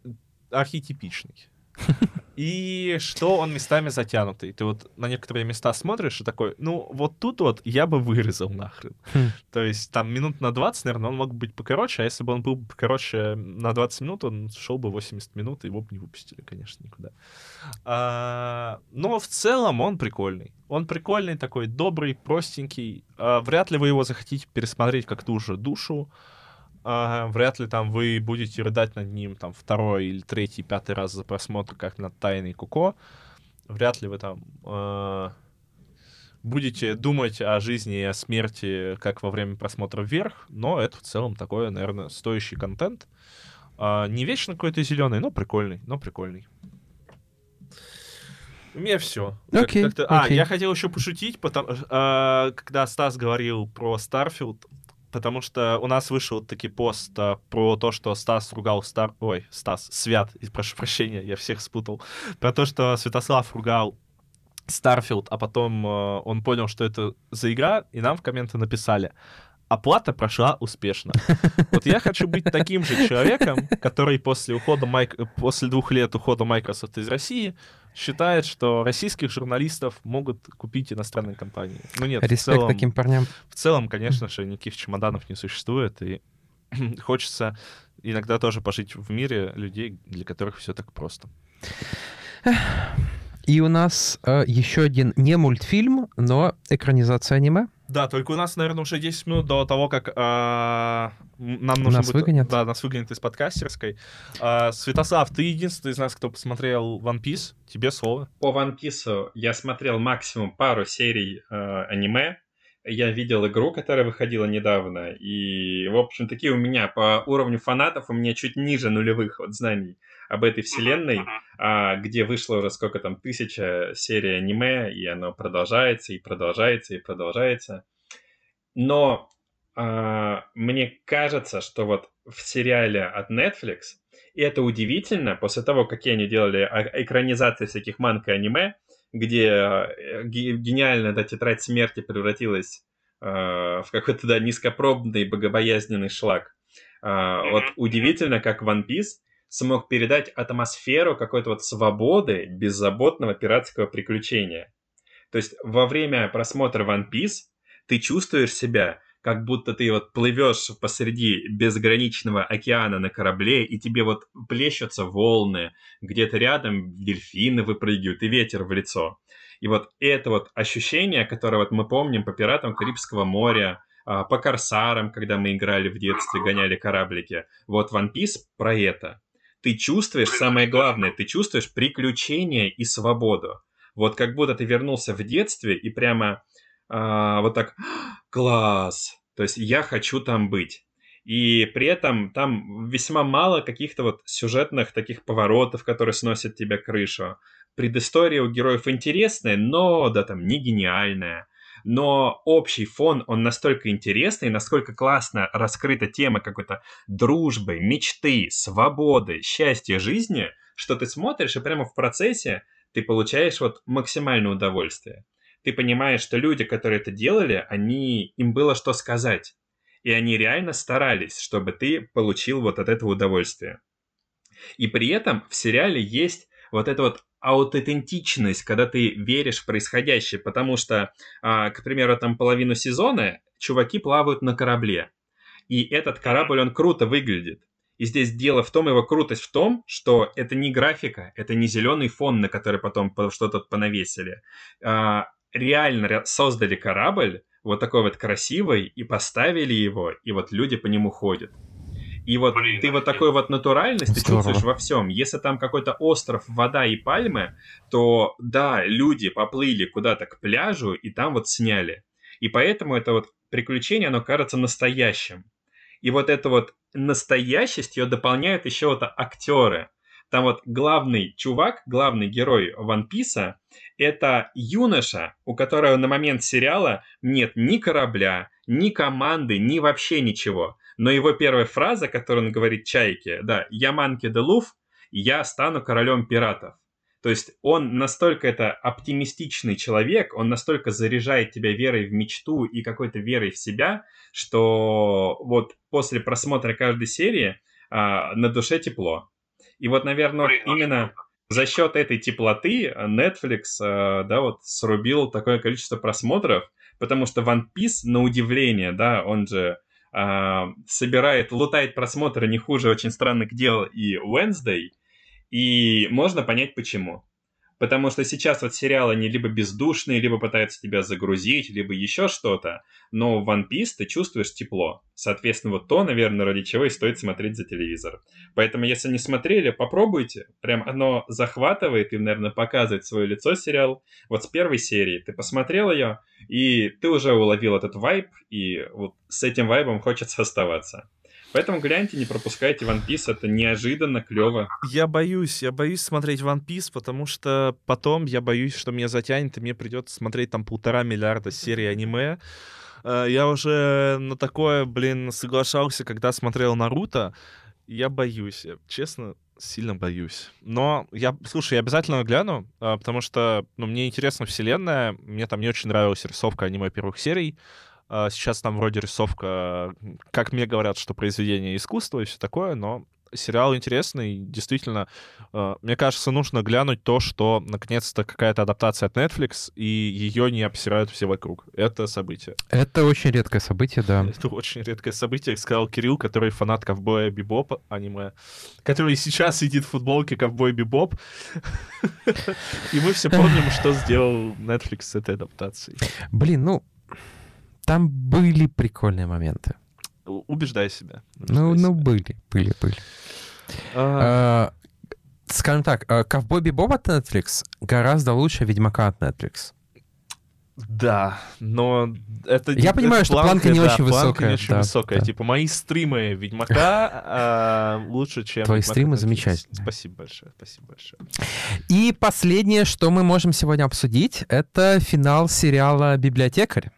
Архетипичный. И что он местами затянутый. Ты вот на некоторые места смотришь и такой, ну, вот тут вот я бы вырезал нахрен. Хм. То есть там минут на 20, наверное, он мог быть покороче, а если бы он был покороче на 20 минут, он шел бы 80 минут, и его бы не выпустили, конечно, никуда. А, но в целом он прикольный. Он прикольный, такой добрый, простенький. А, вряд ли вы его захотите пересмотреть как ту же душу. Ага, вряд ли там вы будете рыдать над ним там второй или третий, пятый раз за просмотр, как над Тайной Куко. Вряд ли вы там э, будете думать о жизни и о смерти, как во время просмотра вверх, но это в целом такой, наверное, стоящий контент. Э, не вечно какой-то зеленый, но прикольный, но прикольный. У меня все. Okay, как, okay. А, я хотел еще пошутить, потому, э, когда Стас говорил про Starfield, потому что у нас вышел таки пост а, про то, что Стас ругал Star... Ой, Стас, Свят, прошу прощения, я всех спутал. Про то, что Святослав ругал Starfield, а потом э, он понял, что это за игра, и нам в комменты написали, оплата прошла успешно. Вот я хочу быть таким же человеком, который после ухода Майк... после двух лет ухода Microsoft из России считает, что российских журналистов могут купить иностранные компании. Ну нет, Респект в целом, таким парням. В целом, конечно же, никаких чемоданов не существует, и хочется иногда тоже пожить в мире людей, для которых все так просто. И у нас э, еще один не мультфильм, но экранизация аниме. Да, только у нас, наверное, уже 10 минут до того, как э, нам нужно нас будет... выгонят? Да, нас выгонят из подкастерской. Э, Святослав, ты единственный из нас, кто посмотрел One Piece. Тебе слово. По One Piece я смотрел максимум пару серий э, аниме. Я видел игру, которая выходила недавно. И, в общем, такие у меня по уровню фанатов у меня чуть ниже нулевых вот знаний об этой вселенной, а, где вышло уже сколько там, тысяча серий аниме, и оно продолжается, и продолжается, и продолжается. Но а, мне кажется, что вот в сериале от Netflix, и это удивительно, после того, какие они делали экранизации всяких манг и аниме, где э, гениально эта тетрадь смерти превратилась э, в какой-то да, низкопробный богобоязненный шлак. Э, вот удивительно, как One Piece смог передать атмосферу какой-то вот свободы, беззаботного пиратского приключения. То есть во время просмотра One Piece ты чувствуешь себя, как будто ты вот плывешь посреди безграничного океана на корабле, и тебе вот плещутся волны, где-то рядом дельфины выпрыгивают, и ветер в лицо. И вот это вот ощущение, которое вот мы помним по пиратам Карибского моря, а, по корсарам, когда мы играли в детстве, гоняли кораблики. Вот One Piece про это ты чувствуешь, самое главное, ты чувствуешь приключение и свободу. Вот как будто ты вернулся в детстве и прямо э, а, вот так класс, то есть я хочу там быть. И при этом там весьма мало каких-то вот сюжетных таких поворотов, которые сносят тебе крышу. Предыстория у героев интересная, но да там не гениальная но общий фон, он настолько интересный, насколько классно раскрыта тема какой-то дружбы, мечты, свободы, счастья жизни, что ты смотришь, и прямо в процессе ты получаешь вот максимальное удовольствие. Ты понимаешь, что люди, которые это делали, они, им было что сказать. И они реально старались, чтобы ты получил вот от этого удовольствие. И при этом в сериале есть вот это вот аутентичность, когда ты веришь в происходящее, потому что, а, к примеру, там половину сезона чуваки плавают на корабле, и этот корабль, он круто выглядит. И здесь дело в том, его крутость в том, что это не графика, это не зеленый фон, на который потом что-то понавесили. А, реально создали корабль, вот такой вот красивый, и поставили его, и вот люди по нему ходят. И вот Блин, ты вот такой вот натуральность ты чувствуешь во всем. Если там какой-то остров, вода и пальмы, то да, люди поплыли куда-то к пляжу и там вот сняли. И поэтому это вот приключение, оно кажется настоящим. И вот это вот настоящесть ее дополняют еще вот актеры. Там вот главный чувак, главный герой Ван Писа, это юноша, у которого на момент сериала нет ни корабля, ни команды, ни вообще ничего но его первая фраза, которую он говорит Чайке, да, «Я манки де луф, я стану королем пиратов». То есть он настолько это оптимистичный человек, он настолько заряжает тебя верой в мечту и какой-то верой в себя, что вот после просмотра каждой серии а, на душе тепло. И вот, наверное, именно за счет этой теплоты Netflix, а, да, вот срубил такое количество просмотров, потому что One Piece, на удивление, да, он же а, собирает, лутает просмотры не хуже «Очень странных дел» и «Wednesday», и можно понять почему. Потому что сейчас вот сериалы, они либо бездушные, либо пытаются тебя загрузить, либо еще что-то. Но в One Piece ты чувствуешь тепло. Соответственно, вот то, наверное, ради чего и стоит смотреть за телевизор. Поэтому, если не смотрели, попробуйте. Прям оно захватывает и, наверное, показывает свое лицо сериал. Вот с первой серии ты посмотрел ее, и ты уже уловил этот вайб, и вот с этим вайбом хочется оставаться. Поэтому гляньте, не пропускайте One Piece, это неожиданно клево. Я боюсь, я боюсь смотреть One Piece, потому что потом я боюсь, что меня затянет, и мне придется смотреть там полтора миллиарда серий аниме. Э, я уже на такое, блин, соглашался, когда смотрел Наруто. Я боюсь, я, честно, сильно боюсь. Но я, слушай, я обязательно гляну, э, потому что, ну, мне интересна вселенная, мне там не очень нравилась рисовка аниме первых серий, а, сейчас там вроде рисовка, как мне говорят, что произведение искусства и все такое, но сериал интересный. Действительно, а, мне кажется, нужно глянуть то, что наконец-то какая-то адаптация от Netflix, и ее не обсирают все вокруг. Это событие. Это очень редкое событие, да. Это очень редкое событие, сказал Кирилл, который фанат ковбоя Бибоп аниме, который сейчас сидит в футболке ковбой Бибоп. И мы все помним, что сделал Netflix с этой адаптацией. Блин, ну, там были прикольные моменты. Убеждай себя. Убеждай ну, ну себя. ну, были, были, были. А... А, скажем так, а, Ковбой Бибоп от Netflix гораздо лучше Ведьмака от Netflix. Да, но это... Я это понимаю, что планка, не да, очень высокая. Планка не очень да, высокая. Да. Типа мои стримы Ведьмака а, лучше, чем... Твои стримы замечательные. Спасибо большое, спасибо большое. И последнее, что мы можем сегодня обсудить, это финал сериала «Библиотекарь».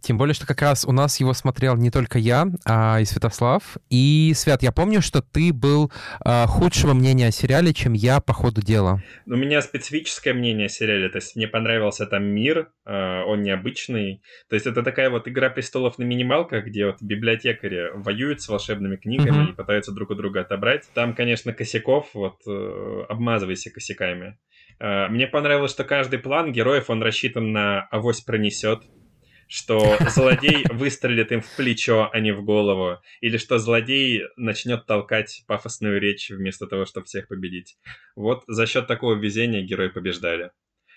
Тем более, что как раз у нас его смотрел не только я, а и Святослав. И, Свят, я помню, что ты был э, худшего мнения о сериале, чем я по ходу дела. У меня специфическое мнение о сериале. То есть мне понравился там мир, э, он необычный. То есть это такая вот игра престолов на минималках, где вот библиотекари воюют с волшебными книгами mm-hmm. и пытаются друг у друга отобрать. Там, конечно, косяков, вот э, обмазывайся косяками. Э, мне понравилось, что каждый план героев, он рассчитан на авось пронесет что злодей выстрелит им в плечо, а не в голову, или что злодей начнет толкать пафосную речь вместо того, чтобы всех победить. Вот за счет такого везения герои побеждали.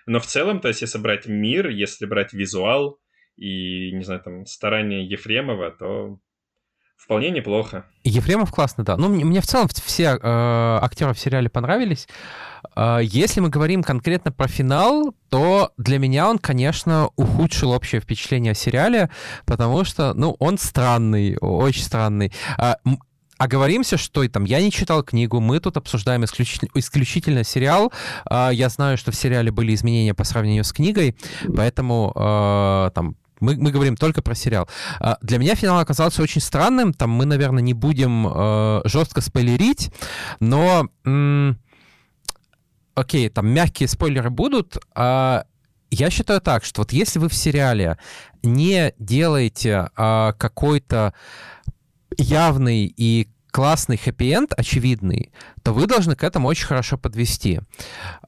Но в целом, то есть если брать мир, если брать визуал и, не знаю, там, старания Ефремова, то Вполне неплохо. Ефремов классно, да. Ну, мне, мне в целом все э, актеры в сериале понравились. Э, если мы говорим конкретно про финал, то для меня он, конечно, ухудшил общее впечатление о сериале, потому что, ну, он странный, очень странный. Э, оговоримся, что там я не читал книгу, мы тут обсуждаем исключительно, исключительно сериал. Э, я знаю, что в сериале были изменения по сравнению с книгой, поэтому э, там мы, мы говорим только про сериал. А, для меня финал оказался очень странным. Там мы, наверное, не будем э, жестко спойлерить, но... М- окей, там мягкие спойлеры будут. А я считаю так, что вот если вы в сериале не делаете а, какой-то явный и классный хэппи-энд, очевидный, то вы должны к этому очень хорошо подвести.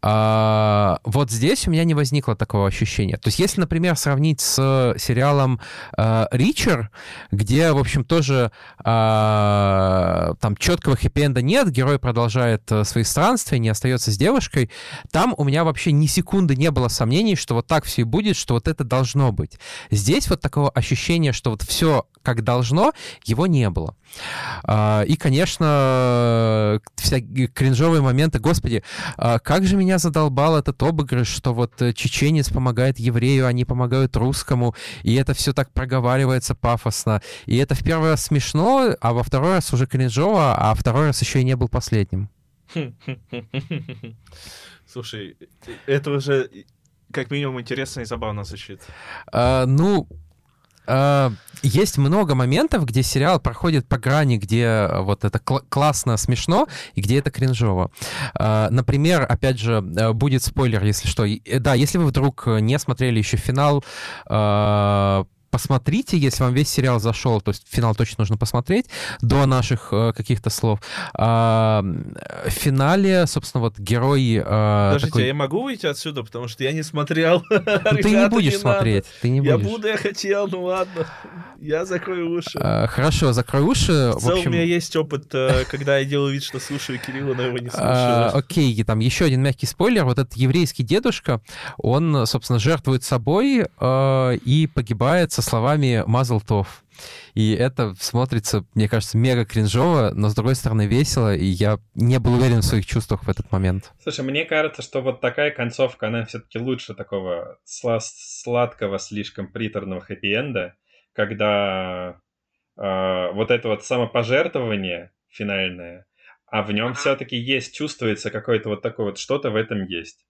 А, вот здесь у меня не возникло такого ощущения. То есть если, например, сравнить с сериалом а, «Ричер», где, в общем, тоже а, там четкого хэппи-энда нет, герой продолжает а, свои странствия, не остается с девушкой, там у меня вообще ни секунды не было сомнений, что вот так все и будет, что вот это должно быть. Здесь вот такого ощущения, что вот все как должно, его не было. А, и, конечно, вся кринжовые моменты. Господи, а как же меня задолбал этот обыгрыш, что вот э, чеченец помогает еврею, они помогают русскому, и это все так проговаривается пафосно. И это в первый раз смешно, а во второй раз уже кринжово, а второй раз еще и не был последним. Слушай, это уже как минимум интересно и забавно звучит. А, ну, Э, есть много моментов, где сериал проходит по грани, где э, вот это кл- классно, смешно, и где это кринжово. Э, например, опять же, будет спойлер, если что. Да, если вы вдруг не смотрели еще финал посмотрите, если вам весь сериал зашел, то есть финал точно нужно посмотреть до наших э, каких-то слов. А, в финале, собственно, вот герой... Э, Подождите, такой... я могу выйти отсюда, потому что я не смотрел. Ну, ты не будешь смотреть, ты не будешь. Я буду, я хотел, ну ладно. Я закрою уши. А, хорошо, закрой уши. В целом, у меня есть опыт, э, когда я делаю вид, что слушаю Кирилла, но его не слушаю. А, окей, там еще один мягкий спойлер. Вот этот еврейский дедушка, он, собственно, жертвует собой э, и погибает со словами «Мазлтов». И это смотрится, мне кажется, мега кринжово, но, с другой стороны, весело, и я не был уверен в своих чувствах в этот момент. Слушай, мне кажется, что вот такая концовка, она все-таки лучше такого сла- сладкого, слишком приторного хэппи-энда, когда э, вот это вот самопожертвование финальное, а в нем все-таки есть, чувствуется какое-то вот такое вот что-то в этом есть.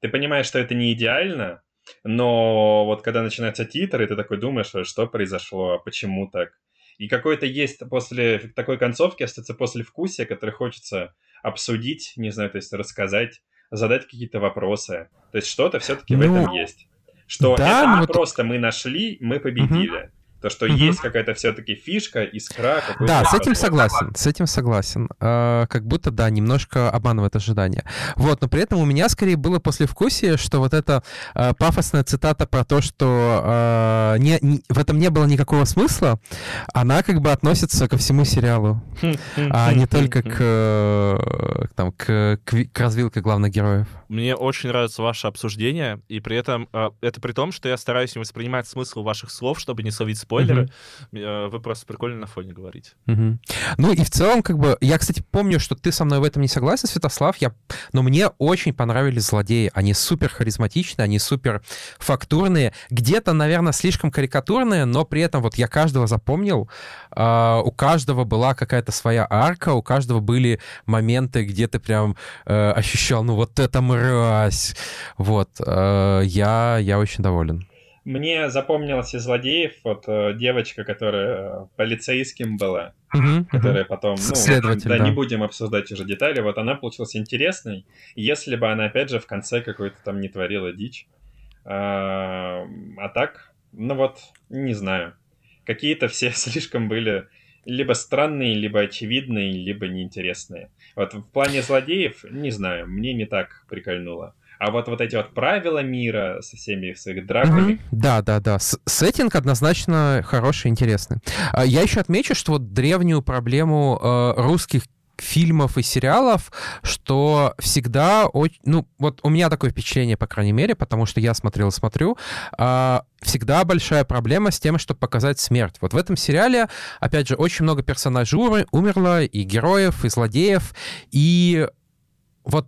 Ты понимаешь, что это не идеально, но вот когда начинаются титры, ты такой думаешь, что произошло, а почему так? И какой-то есть после такой концовки остается после вкусия, который хочется обсудить, не знаю, то есть рассказать, задать какие-то вопросы. То есть что-то все-таки ну, в этом есть. Что да, это ну, просто мы нашли, мы победили. Угу. То, что mm-hmm. есть какая-то все-таки фишка, искра. Да, с этим согласен, с этим согласен. Э, как будто, да, немножко обманывает ожидания. Вот, но при этом у меня скорее было послевкусие, что вот эта э, пафосная цитата про то, что э, не, не, в этом не было никакого смысла, она как бы относится ко всему сериалу, а не только к, там, к, к, к развилке главных героев. Мне очень нравится ваше обсуждение, и при этом э, это при том, что я стараюсь не воспринимать смысл ваших слов, чтобы не словить спойлеры. Mm-hmm. Вы просто прикольно на фоне говорите. Mm-hmm. Ну и в целом, как бы, я, кстати, помню, что ты со мной в этом не согласен, Святослав, я... но мне очень понравились злодеи. Они супер харизматичные, они супер фактурные, где-то, наверное, слишком карикатурные, но при этом вот я каждого запомнил, Uh, у каждого была какая-то своя арка, у каждого были моменты, где ты прям uh, ощущал, ну вот это мразь. Вот, uh, я, я очень доволен. Мне запомнилось из злодеев вот э, девочка, которая полицейским была, uh-huh, которая uh-huh. потом, ну, Следователь, да, да, не будем обсуждать уже детали, вот она получилась интересной, если бы она, опять же, в конце какой-то там не творила дичь. А, а так, ну вот, не знаю. Какие-то все слишком были либо странные, либо очевидные, либо неинтересные. Вот в плане злодеев, не знаю, мне не так прикольнуло. А вот вот эти вот правила мира со всеми своими драками... Mm-hmm. Да, да, да. С- сеттинг однозначно хороший, интересный. А, я еще отмечу, что вот древнюю проблему э, русских фильмов и сериалов, что всегда, ну, вот у меня такое впечатление, по крайней мере, потому что я смотрел смотрю, а, всегда большая проблема с тем, чтобы показать смерть. Вот в этом сериале, опять же, очень много персонажей умерло, и героев, и злодеев, и вот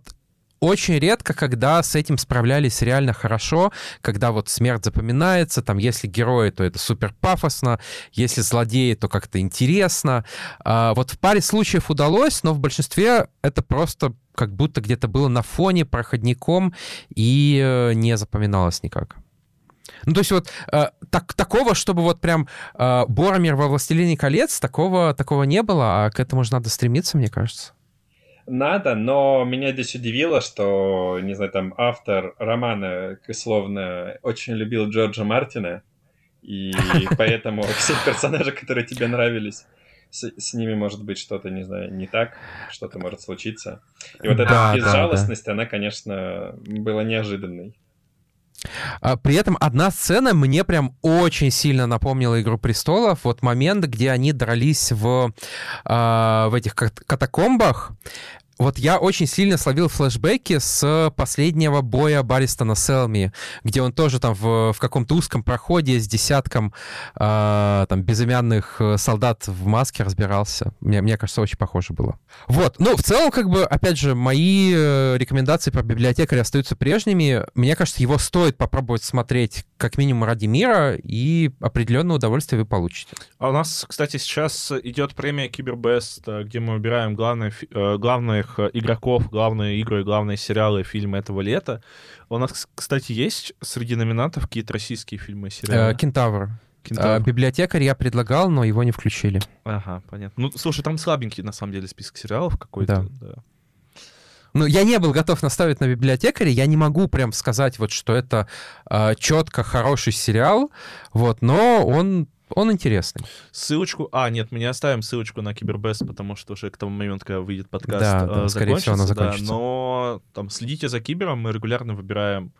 очень редко, когда с этим справлялись реально хорошо, когда вот смерть запоминается, там, если герои, то это супер пафосно, если злодеи, то как-то интересно. А, вот в паре случаев удалось, но в большинстве это просто как будто где-то было на фоне проходником и э, не запоминалось никак. Ну, то есть вот э, так, такого, чтобы вот прям э, Боромир во «Властелине колец», такого, такого не было, а к этому же надо стремиться, мне кажется надо, но меня здесь удивило, что, не знаю, там автор романа, словно, очень любил Джорджа Мартина, и поэтому все персонажи, которые тебе нравились, с, с ними может быть что-то, не знаю, не так, что-то может случиться. И вот эта безжалостность, да, да. она, конечно, была неожиданной. А, при этом одна сцена мне прям очень сильно напомнила «Игру престолов». Вот момент, где они дрались в, э, в этих катакомбах, вот я очень сильно словил флешбеки с последнего боя Баристона с Элми, где он тоже там в, в каком-то узком проходе с десятком э, там безымянных э, солдат в маске разбирался. Мне, мне кажется, очень похоже было. Вот. Ну, в целом, как бы, опять же, мои э, рекомендации про библиотекаря остаются прежними. Мне кажется, его стоит попробовать смотреть как минимум ради мира, и определенное удовольствие вы получите. А у нас, кстати, сейчас идет премия Кибербест, э, где мы выбираем главные, главных главных э, игроков, главные игры, главные сериалы, фильмы этого лета. У нас, кстати, есть среди номинантов какие-то российские фильмы и сериалы? Э, Кентавр. А, библиотекарь я предлагал, но его не включили. Ага, понятно. Ну, слушай, там слабенький, на самом деле, список сериалов какой-то. Да. да. Ну, я не был готов наставить на библиотекаре, я не могу прям сказать, вот, что это э, четко хороший сериал, вот, но он он интересный. Ссылочку... А, нет, мы не оставим ссылочку на Кибербест, потому что уже к тому моменту, когда выйдет подкаст, да, да, скорее всего, она закончится. Да, но там следите за Кибером, мы регулярно выбираем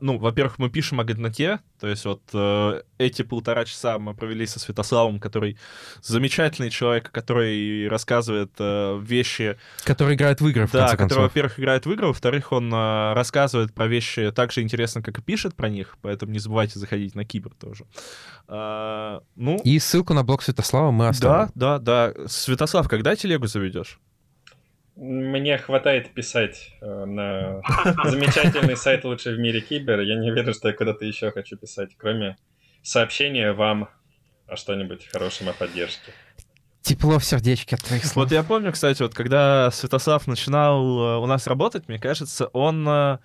ну, во-первых, мы пишем о годноте, то есть вот э, эти полтора часа мы провели со Святославом, который замечательный человек, который рассказывает э, вещи... Который играет в игры, в Да, который, во-первых, играет в игры, во-вторых, он э, рассказывает про вещи так же интересно, как и пишет про них, поэтому не забывайте заходить на Кибер тоже. А, ну... И ссылку на блог Святослава мы оставим. Да, да, да. Святослав, когда телегу заведешь? Мне хватает писать э, на замечательный сайт «Лучший в мире Кибер». Я не верю, что я куда-то еще хочу писать, кроме сообщения вам о что-нибудь хорошем, о поддержке. Тепло в сердечке от твоих слов. Вот я помню, кстати, вот когда Святослав начинал э, у нас работать, мне кажется, он э,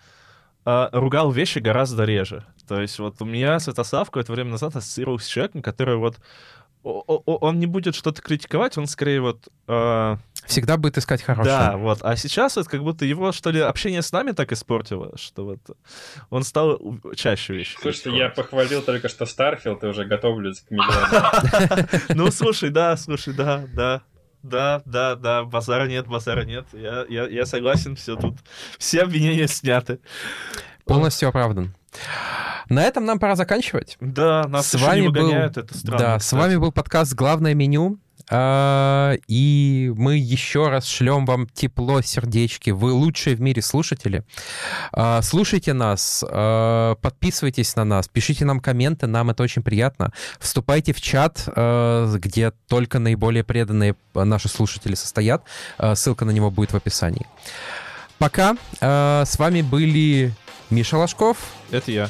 ругал вещи гораздо реже. То есть вот у меня Святослав какое-то время назад ассоциировался с человеком, который вот он не будет что-то критиковать, он скорее вот... Всегда будет искать хорошее. Да, вот. А сейчас вот как будто его, что ли, общение с нами так испортило, что вот он стал чаще вещи. Слушай, я похвалил только что Starfield и уже готовлюсь к миллиону. Ну, слушай, да, слушай, да, да. Да, да, да, базара нет, базара нет. Я, я, я согласен, все тут. Все обвинения сняты. Полностью оправдан. На этом нам пора заканчивать. Да, нас с вами не выгоняют, был... это странно. Да, кстати. с вами был подкаст «Главное меню». А, и мы еще раз шлем вам тепло, сердечки. Вы лучшие в мире слушатели. А, слушайте нас, а, подписывайтесь на нас, пишите нам комменты, нам это очень приятно. Вступайте в чат, где только наиболее преданные наши слушатели состоят. Ссылка на него будет в описании. Пока. С вами были Миша Ложков. Это я.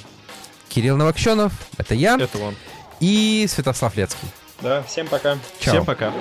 Кирилл Новокщенов. Это я. Это он. И Святослав Лецкий. Да, всем пока. Чао. Всем пока.